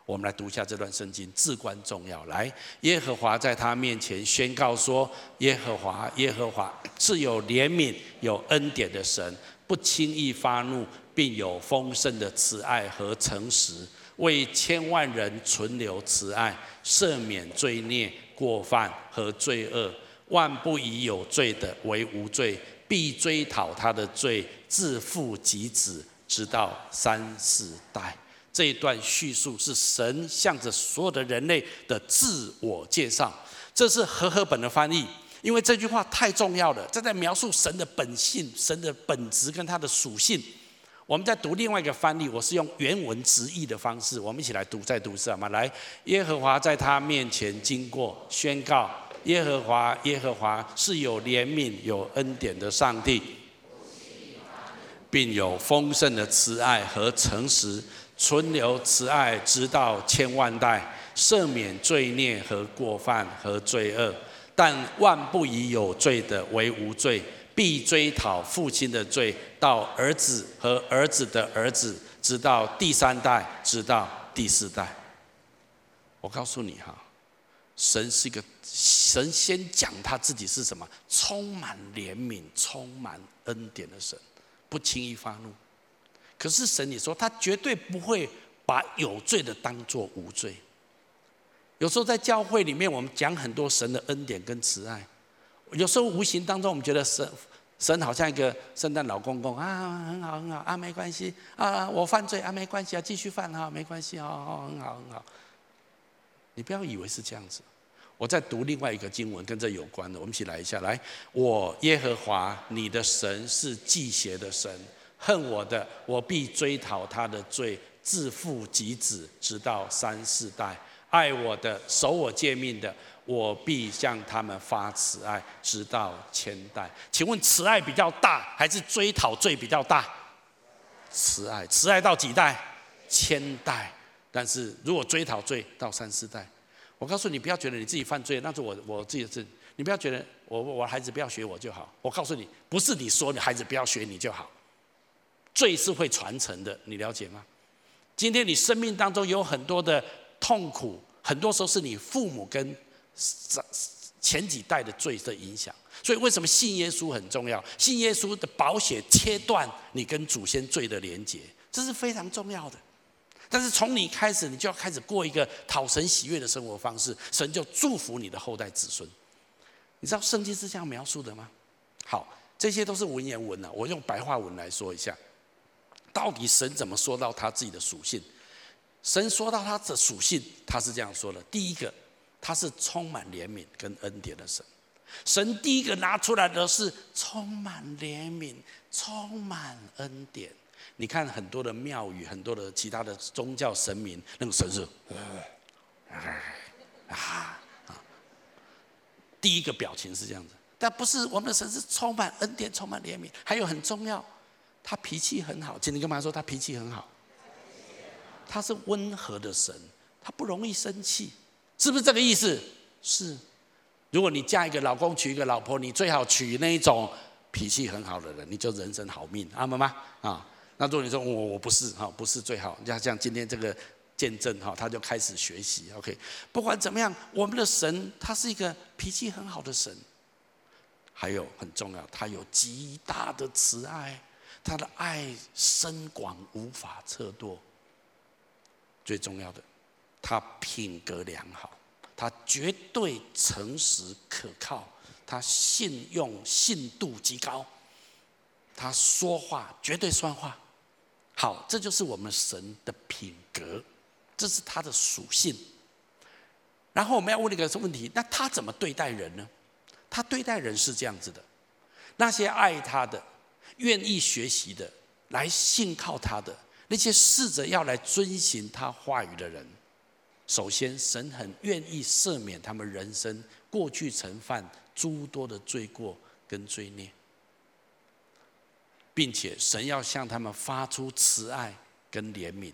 我们来读一下这段圣经，至关重要。来，耶和华在他面前宣告说：“耶和华，耶和华是有怜悯、有恩典的神，不轻易发怒，并有丰盛的慈爱和诚实，为千万人存留慈爱，赦免罪孽、过犯和罪恶。万不以有罪的为无罪，必追讨他的罪，自父及子，直到三四代。”这一段叙述是神向着所有的人类的自我介绍，这是和合本的翻译，因为这句话太重要了，这在描述神的本性、神的本质跟他的属性。我们在读另外一个翻译，我是用原文直译的方式，我们一起来读，再读一次好吗？来，耶和华在他面前经过，宣告：耶和华，耶和华是有怜悯、有恩典的上帝，并有丰盛的慈爱和诚实。存留慈爱，直到千万代，赦免罪孽和过犯和罪恶，但万不以有罪的为无罪，必追讨父亲的罪，到儿子和儿子的儿子，直到第三代，直到第四代。我告诉你哈，神是一个神，先讲他自己是什么，充满怜悯、充满恩典的神，不轻易发怒。可是神，你说他绝对不会把有罪的当作无罪。有时候在教会里面，我们讲很多神的恩典跟慈爱，有时候无形当中，我们觉得神神好像一个圣诞老公公啊，很好很好啊，没关系啊，我犯罪啊，没关系啊，继续犯啊，没关系啊，很好很好。你不要以为是这样子。我在读另外一个经文，跟这有关的，我们一起来一下。来，我耶和华你的神是忌邪的神。恨我的，我必追讨他的罪，自父及子，直到三四代；爱我的，守我诫命的，我必向他们发慈爱，直到千代。请问慈爱比较大，还是追讨罪比较大？慈爱，慈爱到几代？千代。但是如果追讨罪到三四代，我告诉你，不要觉得你自己犯罪，那是我我自己的事。你不要觉得我我孩子不要学我就好。我告诉你，不是你说你孩子不要学你就好。罪是会传承的，你了解吗？今天你生命当中有很多的痛苦，很多时候是你父母跟前几代的罪的影响。所以为什么信耶稣很重要？信耶稣的保险切断你跟祖先罪的连结，这是非常重要的。但是从你开始，你就要开始过一个讨神喜悦的生活方式，神就祝福你的后代子孙。你知道圣经是这样描述的吗？好，这些都是文言文啊，我用白话文来说一下。到底神怎么说到他自己的属性？神说到他的属性，他是这样说的：第一个，他是充满怜悯跟恩典的神。神第一个拿出来的是充满怜悯、充满恩典。你看很多的庙宇，很多的其他的宗教神明，那个神是啊啊，第一个表情是这样子，但不是我们的神是充满恩典、充满怜悯，还有很重要。他脾气很好，今天干嘛说他脾气很好？他是温和的神，他不容易生气，是不是这个意思？是。如果你嫁一个老公，娶一个老婆，你最好娶那一种脾气很好的人，你就人生好命，阿们吗？啊，那如果你说我我不是哈，不是最好，像像今天这个见证哈，他就开始学习。OK，不管怎么样，我们的神他是一个脾气很好的神，还有很重要，他有极大的慈爱，他的爱深广无法测度。最重要的，他品格良好，他绝对诚实可靠，他信用信度极高，他说话绝对算话。好，这就是我们神的品格，这是他的属性。然后我们要问一个问题：那他怎么对待人呢？他对待人是这样子的：那些爱他的、愿意学习的、来信靠他的。那些试着要来遵循他话语的人，首先，神很愿意赦免他们人生过去曾犯诸多的罪过跟罪孽，并且神要向他们发出慈爱跟怜悯，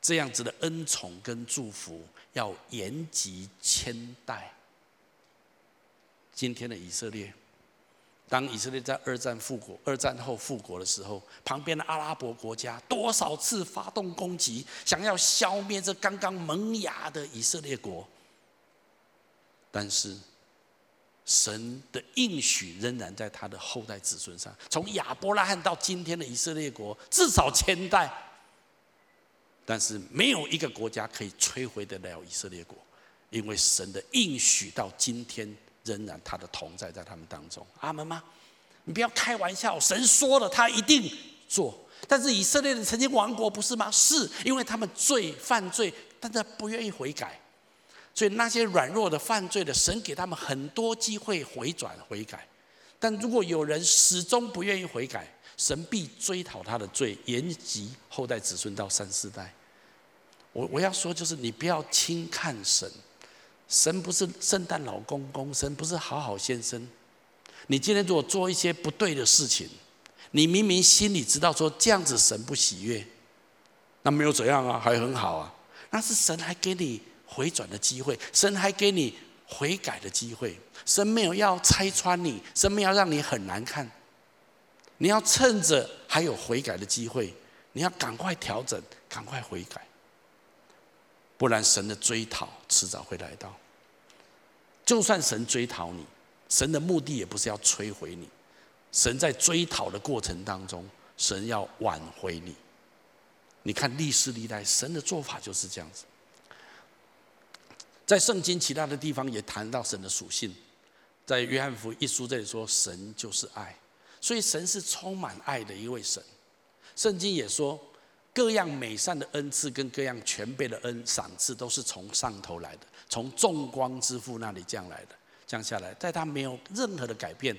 这样子的恩宠跟祝福要延及千代。今天的以色列。当以色列在二战复国、二战后复国的时候，旁边的阿拉伯国家多少次发动攻击，想要消灭这刚刚萌芽的以色列国。但是，神的应许仍然在他的后代子孙上，从亚伯拉罕到今天的以色列国，至少千代。但是，没有一个国家可以摧毁得了以色列国，因为神的应许到今天。仍然他的同在在他们当中，阿门吗？你不要开玩笑，神说了，他一定做。但是以色列人曾经亡国，不是吗？是因为他们罪犯罪，但他不愿意悔改，所以那些软弱的犯罪的，神给他们很多机会回转悔改。但如果有人始终不愿意悔改，神必追讨他的罪，延及后代子孙到三四代。我我要说，就是你不要轻看神。神不是圣诞老公公，神不是好好先生。你今天如果做一些不对的事情，你明明心里知道说这样子神不喜悦，那没有怎样啊，还很好啊。那是神还给你回转的机会，神还给你悔改的机会。神没有要拆穿你，神没有让你很难看。你要趁着还有悔改的机会，你要赶快调整，赶快悔改。不然，神的追讨迟早会来到。就算神追讨你，神的目的也不是要摧毁你。神在追讨的过程当中，神要挽回你。你看历史历代，神的做法就是这样子。在圣经其他的地方也谈到神的属性，在约翰福音一书这里说，神就是爱，所以神是充满爱的一位神。圣经也说。各样美善的恩赐跟各样全备的恩赏赐，都是从上头来的，从众光之父那里降来的，降下来，在他没有任何的改变，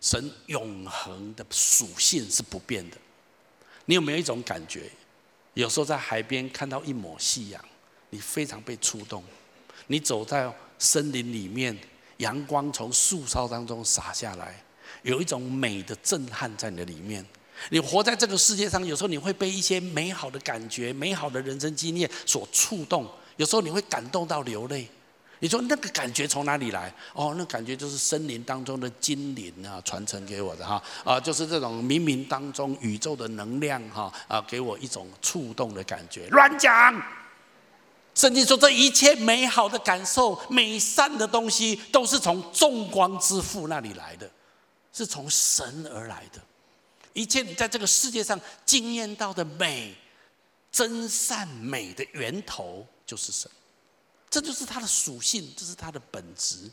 神永恒的属性是不变的。你有没有一种感觉？有时候在海边看到一抹夕阳，你非常被触动；你走在森林里面，阳光从树梢当中洒下来，有一种美的震撼在你的里面。你活在这个世界上，有时候你会被一些美好的感觉、美好的人生经验所触动，有时候你会感动到流泪。你说那个感觉从哪里来？哦，那感觉就是森林当中的精灵啊，传承给我的哈啊，就是这种冥冥当中宇宙的能量哈啊，给我一种触动的感觉。乱讲！圣经说，这一切美好的感受、美善的东西，都是从众光之父那里来的，是从神而来的。一切你在这个世界上经验到的美、真善美的源头就是神，这就是他的属性，这是他的本质，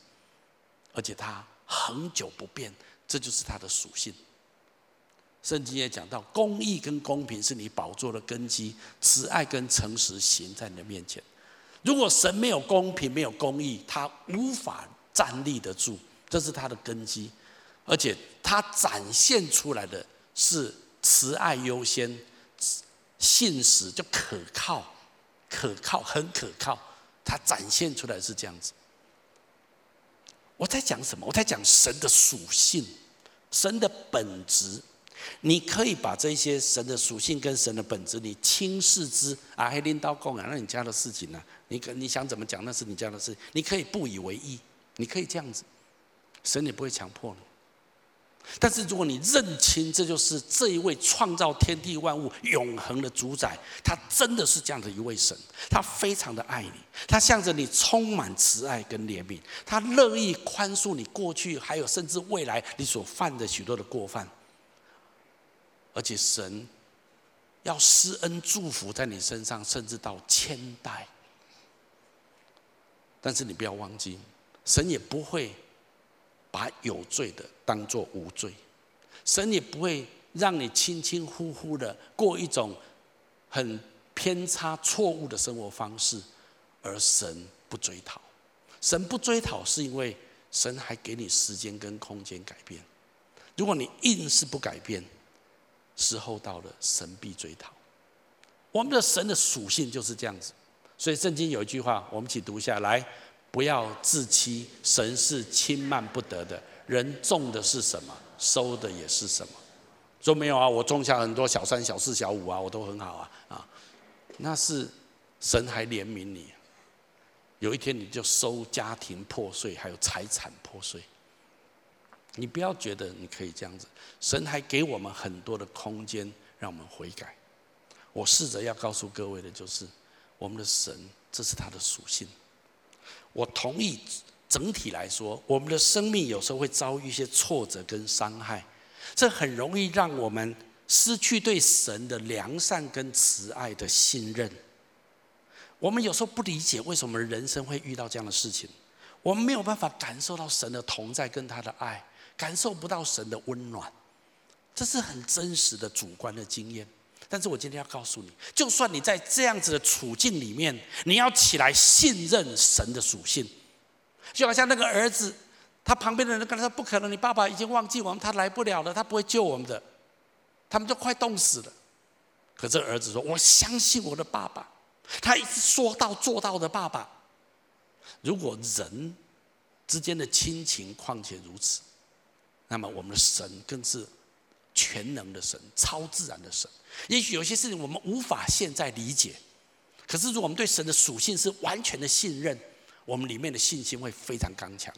而且他恒久不变，这就是他的属性。圣经也讲到，公义跟公平是你宝座的根基，慈爱跟诚实行在你的面前。如果神没有公平、没有公义，他无法站立得住，这是他的根基，而且他展现出来的。是慈爱优先，信实就可靠，可靠很可靠，他展现出来是这样子。我在讲什么？我在讲神的属性，神的本质。你可以把这些神的属性跟神的本质，你轻视之啊，还拎刀供啊，那你家的事情呢？你可你想怎么讲，那是你家的事，你可以不以为意，你可以这样子，神也不会强迫你。但是如果你认清这就是这一位创造天地万物永恒的主宰，他真的是这样的一位神，他非常的爱你，他向着你充满慈爱跟怜悯，他乐意宽恕你过去还有甚至未来你所犯的许多的过犯，而且神要施恩祝福在你身上，甚至到千代。但是你不要忘记，神也不会。把有罪的当做无罪，神也不会让你轻轻忽忽的过一种很偏差错误的生活方式，而神不追讨。神不追讨，是因为神还给你时间跟空间改变。如果你硬是不改变，时候到了，神必追讨。我们的神的属性就是这样子，所以圣经有一句话，我们一起读一下来。不要自欺，神是轻慢不得的。人种的是什么，收的也是什么。说没有啊，我种下很多小三、小四、小五啊，我都很好啊啊。那是神还怜悯你，有一天你就收家庭破碎，还有财产破碎。你不要觉得你可以这样子，神还给我们很多的空间让我们悔改。我试着要告诉各位的就是，我们的神，这是他的属性。我同意，整体来说，我们的生命有时候会遭遇一些挫折跟伤害，这很容易让我们失去对神的良善跟慈爱的信任。我们有时候不理解为什么人生会遇到这样的事情，我们没有办法感受到神的同在跟他的爱，感受不到神的温暖，这是很真实的主观的经验。但是我今天要告诉你，就算你在这样子的处境里面，你要起来信任神的属性，就好像那个儿子，他旁边的人跟他说：“不可能，你爸爸已经忘记我们，他来不了了，他不会救我们的。”他们就快冻死了。可这儿子说：“我相信我的爸爸，他一直说到做到的爸爸。”如果人之间的亲情况且如此，那么我们的神更是。全能的神，超自然的神。也许有些事情我们无法现在理解，可是如果我们对神的属性是完全的信任，我们里面的信心会非常刚强。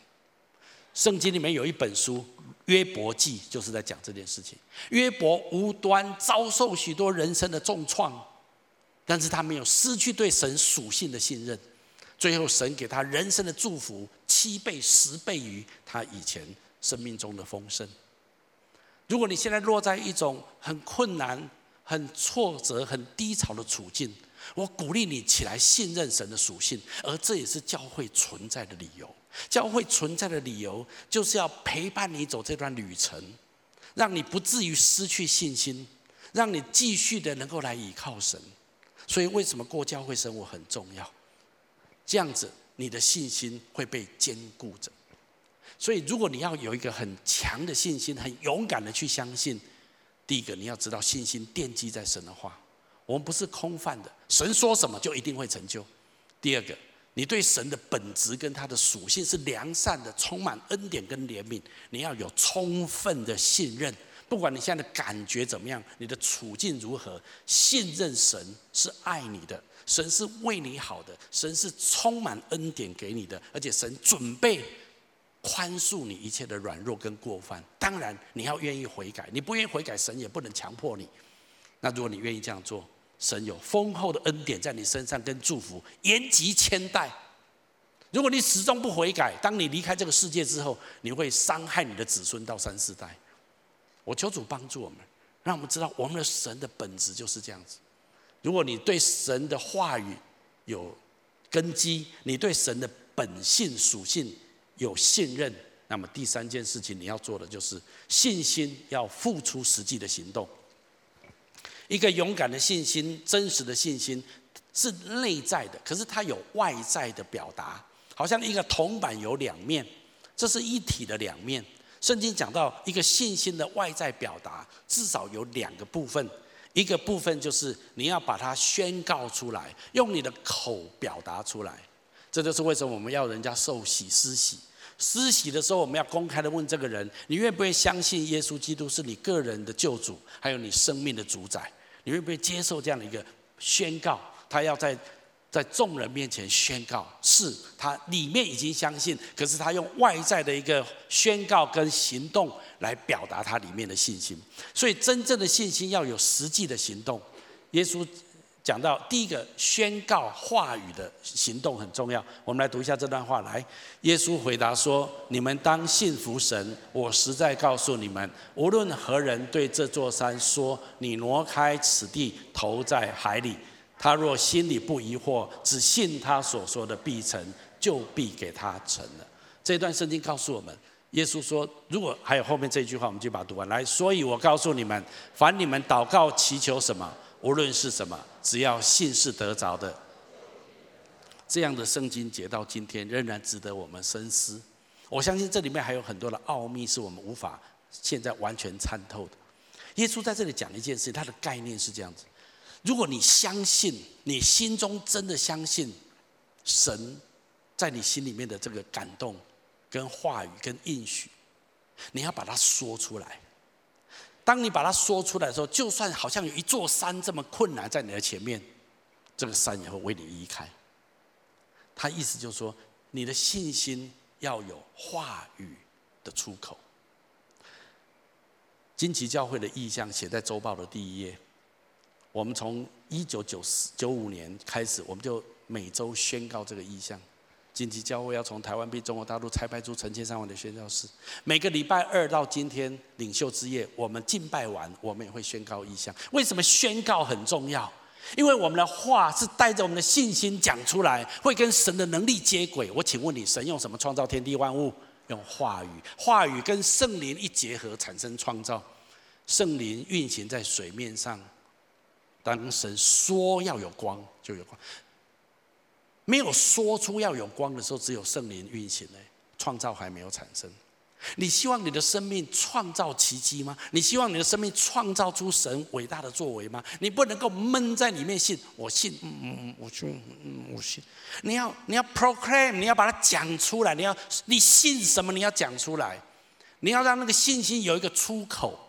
圣经里面有一本书《约伯记》，就是在讲这件事情。约伯无端遭受许多人生的重创，但是他没有失去对神属性的信任。最后，神给他人生的祝福七倍、十倍于他以前生命中的丰盛。如果你现在落在一种很困难、很挫折、很低潮的处境，我鼓励你起来信任神的属性，而这也是教会存在的理由。教会存在的理由就是要陪伴你走这段旅程，让你不至于失去信心，让你继续的能够来倚靠神。所以，为什么过教会生活很重要？这样子，你的信心会被坚固着。所以，如果你要有一个很强的信心，很勇敢的去相信，第一个你要知道信心奠基在神的话，我们不是空泛的，神说什么就一定会成就。第二个，你对神的本质跟他的属性是良善的，充满恩典跟怜悯，你要有充分的信任，不管你现在的感觉怎么样，你的处境如何，信任神是爱你的，神是为你好的，神是充满恩典给你的，而且神准备。宽恕你一切的软弱跟过犯，当然你要愿意悔改。你不愿意悔改，神也不能强迫你。那如果你愿意这样做，神有丰厚的恩典在你身上跟祝福，延及千代。如果你始终不悔改，当你离开这个世界之后，你会伤害你的子孙到三四代。我求主帮助我们，让我们知道我们的神的本质就是这样子。如果你对神的话语有根基，你对神的本性属性。有信任，那么第三件事情你要做的就是信心要付出实际的行动。一个勇敢的信心、真实的信心是内在的，可是它有外在的表达，好像一个铜板有两面，这是一体的两面。圣经讲到一个信心的外在表达，至少有两个部分，一个部分就是你要把它宣告出来，用你的口表达出来。这就是为什么我们要人家受洗施洗。施洗的时候，我们要公开的问这个人：你愿不愿意相信耶稣基督是你个人的救主，还有你生命的主宰？你愿不愿意接受这样的一个宣告？他要在 在众人面前宣告，是他里面已经相信，可是他用外在的一个宣告跟行动来表达他里面的信心。所以真正的信心要有实际的行动。耶稣讲到第一个宣告话语的行动很重要。我们来读一下这段话。来，耶稣回答说：“你们当信服神。我实在告诉你们，无论何人对这座山说：‘你挪开此地，投在海里’。”他若心里不疑惑，只信他所说的必成，就必给他成了。这段圣经告诉我们，耶稣说，如果还有后面这句话，我们就把它读完。来，所以我告诉你们，凡你们祷告祈求什么，无论是什么，只要信是得着的。这样的圣经节到今天仍然值得我们深思。我相信这里面还有很多的奥秘是我们无法现在完全参透的。耶稣在这里讲一件事，他的概念是这样子。如果你相信，你心中真的相信神在你心里面的这个感动、跟话语、跟应许，你要把它说出来。当你把它说出来的时候，就算好像有一座山这么困难在你的前面，这个山也会为你移开。他意思就是说，你的信心要有话语的出口。金旗教会的意象写在周报的第一页。我们从一九九四九五年开始，我们就每周宣告这个意象。紧急教会要从台湾被中国大陆拆派出成千上万的宣教士。每个礼拜二到今天领袖之夜，我们敬拜完，我们也会宣告意象。为什么宣告很重要？因为我们的话是带着我们的信心讲出来，会跟神的能力接轨。我请问你，神用什么创造天地万物？用话语。话语跟圣灵一结合，产生创造。圣灵运行在水面上。当神说要有光，就有光；没有说出要有光的时候，只有圣灵运行呢，创造还没有产生。你希望你的生命创造奇迹吗？你希望你的生命创造出神伟大的作为吗？你不能够闷在里面信，我信，嗯嗯，我信，嗯，我信。你要你要 proclaim，你要把它讲出来。你要你信什么？你要讲出来。你要让那个信心有一个出口。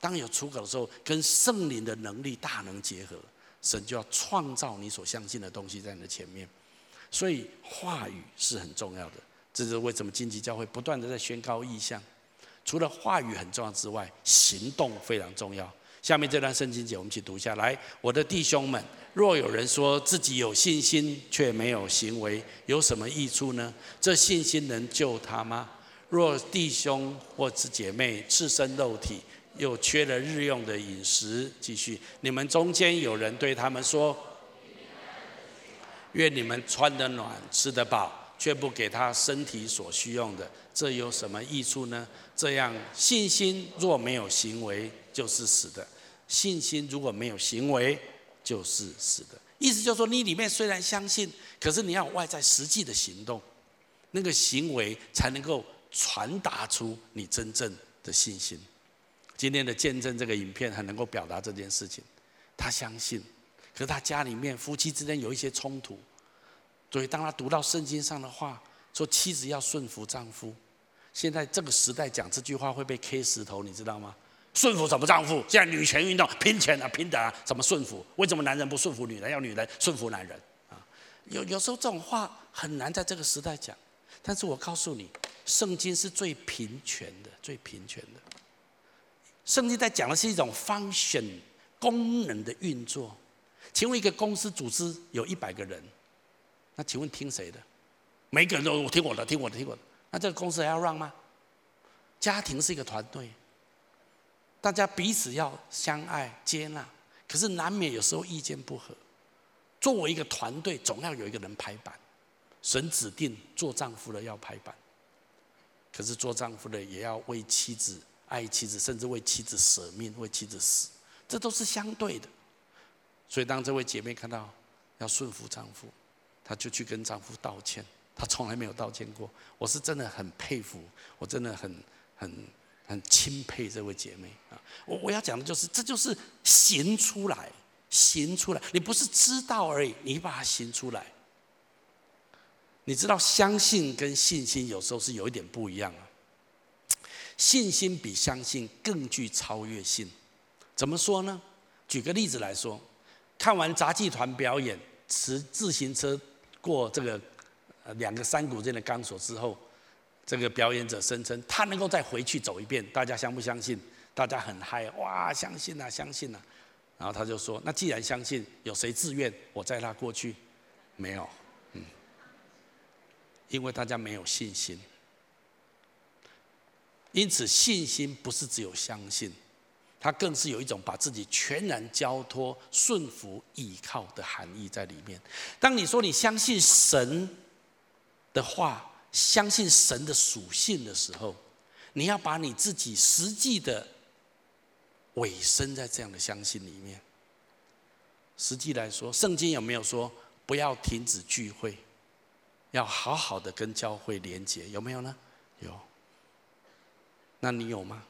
当有出口的时候，跟圣灵的能力大能结合，神就要创造你所相信的东西在你的前面。所以话语是很重要的，这是为什么经济教会不断的在宣告意向。除了话语很重要之外，行动非常重要。下面这段圣经节，我们一起读下来。我的弟兄们，若有人说自己有信心，却没有行为，有什么益处呢？这信心能救他吗？若弟兄或是姐妹赤身肉体，又缺了日用的饮食，继续。你们中间有人对他们说：“愿你们穿得暖，吃得饱，却不给他身体所需用的，这有什么益处呢？”这样信心若没有行为，就是死的。信心如果没有行为，就是死的。意思就是说，你里面虽然相信，可是你要外在实际的行动，那个行为才能够传达出你真正的信心。今天的见证这个影片很能够表达这件事情，他相信，可是他家里面夫妻之间有一些冲突，所以当他读到圣经上的话，说妻子要顺服丈夫，现在这个时代讲这句话会被 K 石头，你知道吗？顺服什么丈夫？现在女权运动，平权啊，平等啊，怎么顺服？为什么男人不顺服女人，要女人顺服男人？啊，有有时候这种话很难在这个时代讲，但是我告诉你，圣经是最平权的，最平权的。圣经在讲的是一种 function 功能的运作。请问一个公司组织有一百个人，那请问听谁的？每个人都我听我的，听我的，听我的。那这个公司还要让吗？家庭是一个团队，大家彼此要相爱接纳，可是难免有时候意见不合。作为一个团队，总要有一个人拍板。神指定做丈夫的要拍板，可是做丈夫的也要为妻子。爱妻子，甚至为妻子舍命，为妻子死，这都是相对的。所以，当这位姐妹看到要顺服丈夫，她就去跟丈夫道歉。她从来没有道歉过。我是真的很佩服，我真的很很很钦佩这位姐妹啊！我我要讲的就是，这就是行出来，行出来。你不是知道而已，你把它行出来。你知道，相信跟信心有时候是有一点不一样啊。信心比相信更具超越性，怎么说呢？举个例子来说，看完杂技团表演，骑自行车过这个呃两个山谷间的钢索之后，这个表演者声称他能够再回去走一遍，大家相不相信？大家很嗨，哇，相信啊，相信啊。然后他就说：“那既然相信，有谁自愿我载他过去？没有，嗯，因为大家没有信心。因此，信心不是只有相信，它更是有一种把自己全然交托、顺服、依靠的含义在里面。当你说你相信神的话，相信神的属性的时候，你要把你自己实际的。”委身在这样的相信里面。实际来说，圣经有没有说不要停止聚会，要好好的跟教会连结？有没有呢？有。那你有吗？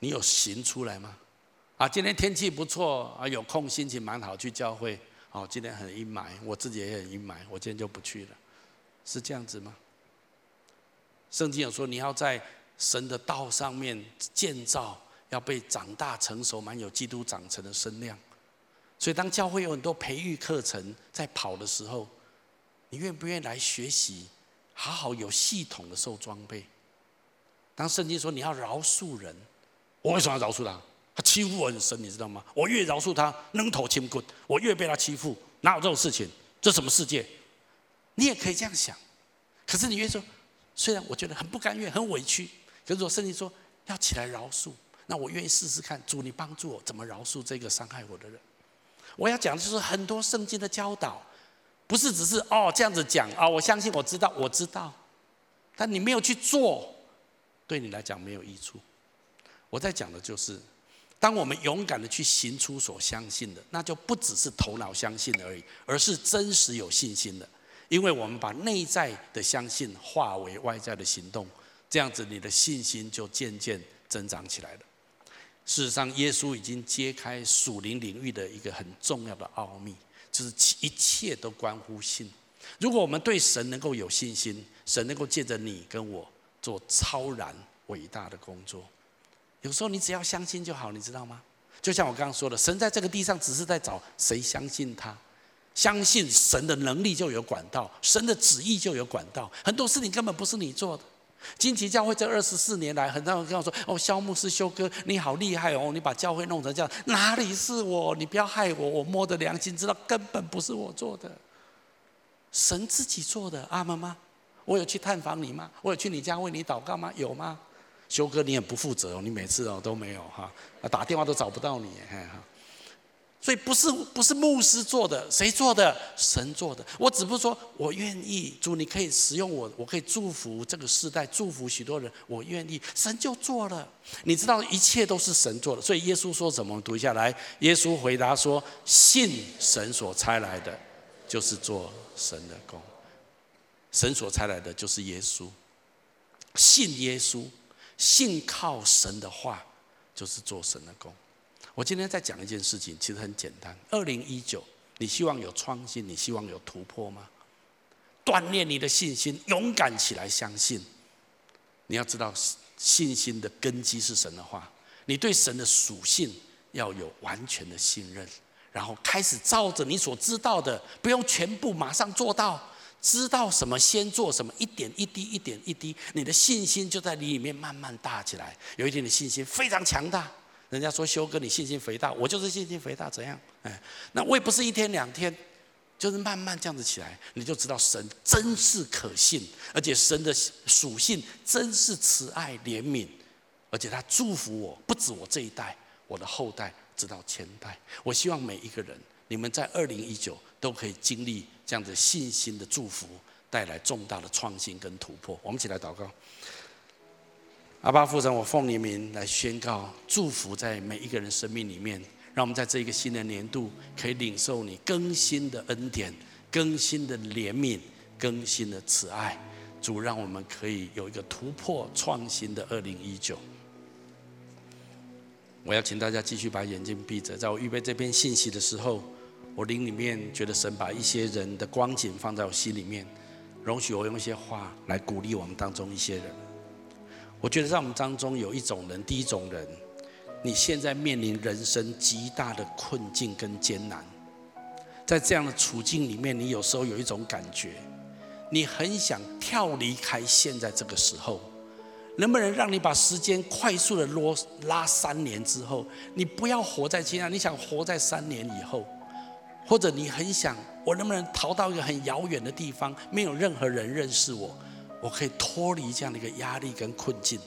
你有行出来吗？啊，今天天气不错啊，有空心情蛮好，去教会。哦，今天很阴霾，我自己也很阴霾，我今天就不去了。是这样子吗？圣经有说你要在神的道上面建造。要被长大成熟，蛮有基督长成的身量。所以，当教会有很多培育课程在跑的时候，你愿不愿意来学习，好好有系统的受装备？当圣经说你要饶恕人，我为什么要饶恕他？他欺负我很深，你知道吗？我越饶恕他，扔头轻棍，我越被他欺负。哪有这种事情？这什么世界？你也可以这样想。可是你越说，虽然我觉得很不甘愿、很委屈，可是我圣经说要起来饶恕。那我愿意试试看，主你帮助我怎么饶恕这个伤害我的人。我要讲的就是很多圣经的教导，不是只是哦这样子讲啊，我相信我知道我知道，但你没有去做，对你来讲没有益处。我在讲的就是，当我们勇敢的去行出所相信的，那就不只是头脑相信而已，而是真实有信心的，因为我们把内在的相信化为外在的行动，这样子你的信心就渐渐增长起来了。事实上，耶稣已经揭开属灵领域的一个很重要的奥秘，就是一切都关乎信。如果我们对神能够有信心，神能够借着你跟我做超然伟大的工作。有时候你只要相信就好，你知道吗？就像我刚刚说的，神在这个地上只是在找谁相信他，相信神的能力就有管道，神的旨意就有管道。很多事情根本不是你做的。金旗教会这二十四年来，很多人跟我说：“哦，肖牧师、修哥，你好厉害哦！你把教会弄成这样，哪里是我？你不要害我！我摸着良心知道，根本不是我做的，神自己做的。阿妈吗？我有去探访你吗？我有去你家为你祷告吗？有吗？修哥，你很不负责哦！你每次哦都没有哈，打电话都找不到你，哈。”所以不是不是牧师做的，谁做的？神做的。我只不过说，我愿意，主，你可以使用我，我可以祝福这个世代，祝福许多人，我愿意。神就做了，你知道，一切都是神做的。所以耶稣说什么？读一下来。耶稣回答说：“信神所差来的，就是做神的工。神所差来的就是耶稣，信耶稣，信靠神的话，就是做神的工。”我今天在讲一件事情，其实很简单。二零一九，你希望有创新，你希望有突破吗？锻炼你的信心，勇敢起来，相信。你要知道，信心的根基是神的话。你对神的属性要有完全的信任，然后开始照着你所知道的，不用全部马上做到，知道什么先做什么，一点一滴，一点一滴，你的信心就在你里面慢慢大起来。有一天，你的信心非常强大。人家说修哥，你信心肥大，我就是信心肥大，怎样？哎，那我也不是一天两天，就是慢慢这样子起来，你就知道神真是可信，而且神的属性真是慈爱怜悯，而且他祝福我，不止我这一代，我的后代直到千代。我希望每一个人，你们在二零一九都可以经历这样的信心的祝福，带来重大的创新跟突破。我们一起来祷告。阿爸父神，我奉你名来宣告祝福在每一个人生命里面，让我们在这一个新的年度可以领受你更新的恩典、更新的怜悯、更新的慈爱。主，让我们可以有一个突破创新的二零一九。我要请大家继续把眼睛闭着，在我预备这篇信息的时候，我灵里面觉得神把一些人的光景放在我心里面，容许我用一些话来鼓励我们当中一些人。我觉得在我们当中有一种人，第一种人，你现在面临人生极大的困境跟艰难，在这样的处境里面，你有时候有一种感觉，你很想跳离开现在这个时候，能不能让你把时间快速的拉拉三年之后，你不要活在今天，你想活在三年以后，或者你很想，我能不能逃到一个很遥远的地方，没有任何人认识我，我可以脱离这样的一个压力跟困境。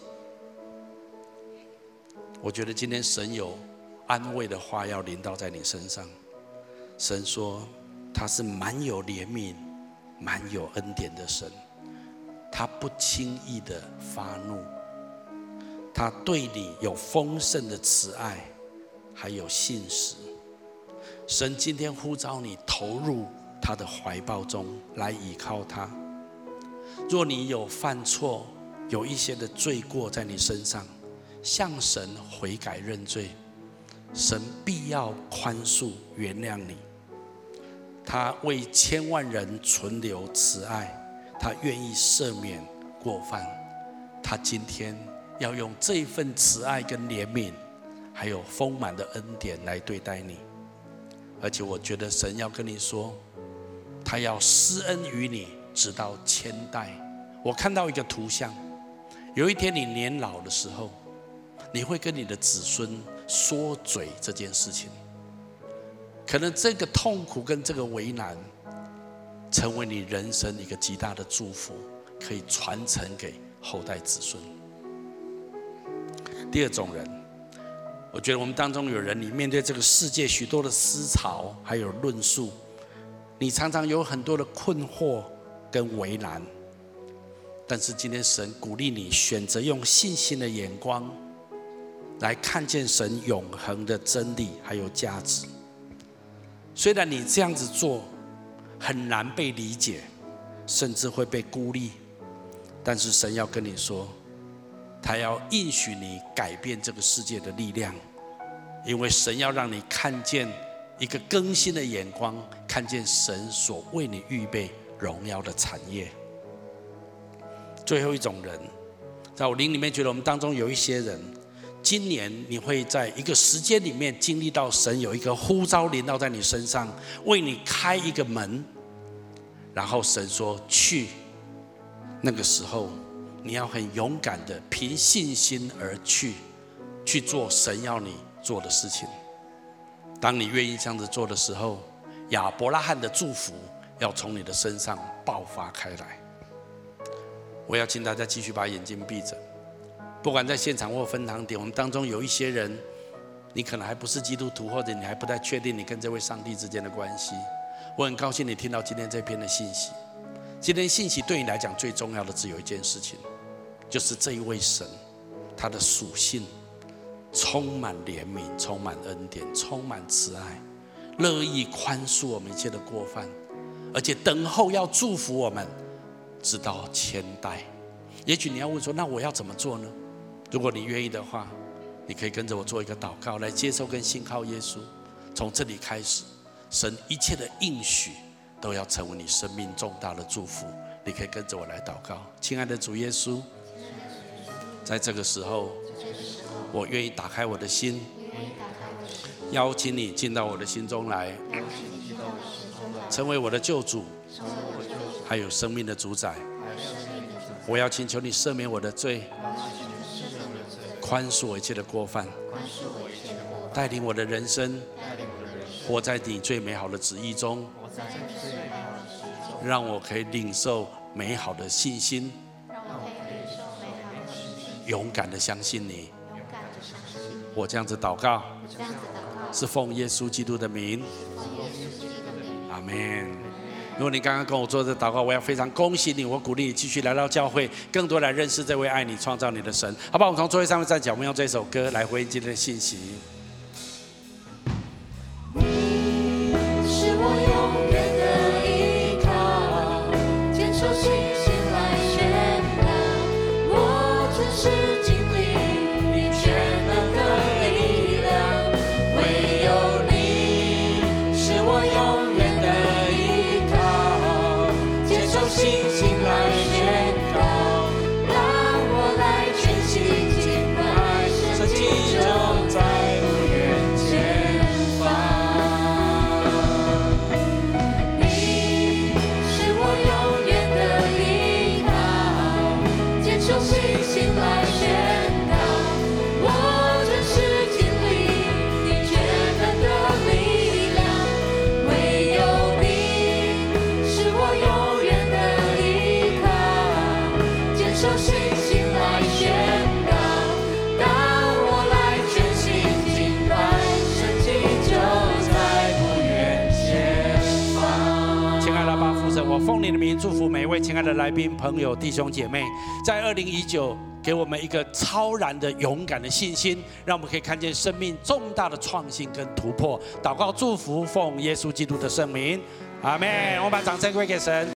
我觉得今天神有安慰的话要临到在你身上。神说他是满有怜悯、满有恩典的神，他不轻易的发怒，他对你有丰盛的慈爱，还有信实。神今天呼召你投入他的怀抱中来倚靠他。若你有犯错，有一些的罪过在你身上。向神悔改认罪，神必要宽恕原谅你。他为千万人存留慈爱，他愿意赦免过犯。他今天要用这份慈爱跟怜悯，还有丰满的恩典来对待你。而且我觉得神要跟你说，他要施恩于你，直到千代。我看到一个图像，有一天你年老的时候。你会跟你的子孙说嘴这件事情，可能这个痛苦跟这个为难，成为你人生一个极大的祝福，可以传承给后代子孙。第二种人，我觉得我们当中有人，你面对这个世界许多的思潮还有论述，你常常有很多的困惑跟为难，但是今天神鼓励你选择用信心的眼光。来看见神永恒的真理还有价值。虽然你这样子做很难被理解，甚至会被孤立，但是神要跟你说，他要应许你改变这个世界的力量，因为神要让你看见一个更新的眼光，看见神所为你预备荣耀的产业。最后一种人，在我灵里面觉得我们当中有一些人。今年你会在一个时间里面经历到神有一个呼召临到在你身上，为你开一个门，然后神说去。那个时候你要很勇敢的凭信心而去，去做神要你做的事情。当你愿意这样子做的时候，亚伯拉罕的祝福要从你的身上爆发开来。我要请大家继续把眼睛闭着。不管在现场或分堂点，我们当中有一些人，你可能还不是基督徒，或者你还不太确定你跟这位上帝之间的关系。我很高兴你听到今天这篇的信息。今天信息对你来讲最重要的只有一件事情，就是这一位神，他的属性充满怜悯、充满恩典、充满慈爱，乐意宽恕我们一切的过犯，而且等候要祝福我们，直到千代。也许你要问说，那我要怎么做呢？如果你愿意的话，你可以跟着我做一个祷告，来接受跟信靠耶稣。从这里开始，神一切的应许都要成为你生命重大的祝福。你可以跟着我来祷告，亲爱的主耶稣，在这个时候，我愿意打开我的心，邀请你进到我的心中来，成为我的救主，还有生命的主宰。我要请求你赦免我的罪。宽恕我一切的过犯，带领我的人生，活在你最美好的旨意中，让我可以领受美好的信心，勇敢的相信你。我这样子祷告，是奉耶稣基督的名，阿门。如果你刚刚跟我做这祷告，我要非常恭喜你，我鼓励你继续来到教会，更多来认识这位爱你、创造你的神。好不好？我们从座位上面站起来，我们用这首歌来回应今天的信息。祝福每一位亲爱的来宾、朋友、弟兄姐妹，在二零一九给我们一个超然的勇敢的信心，让我们可以看见生命重大的创新跟突破。祷告祝福，奉耶稣基督的圣名，阿门。我们把掌声归给神。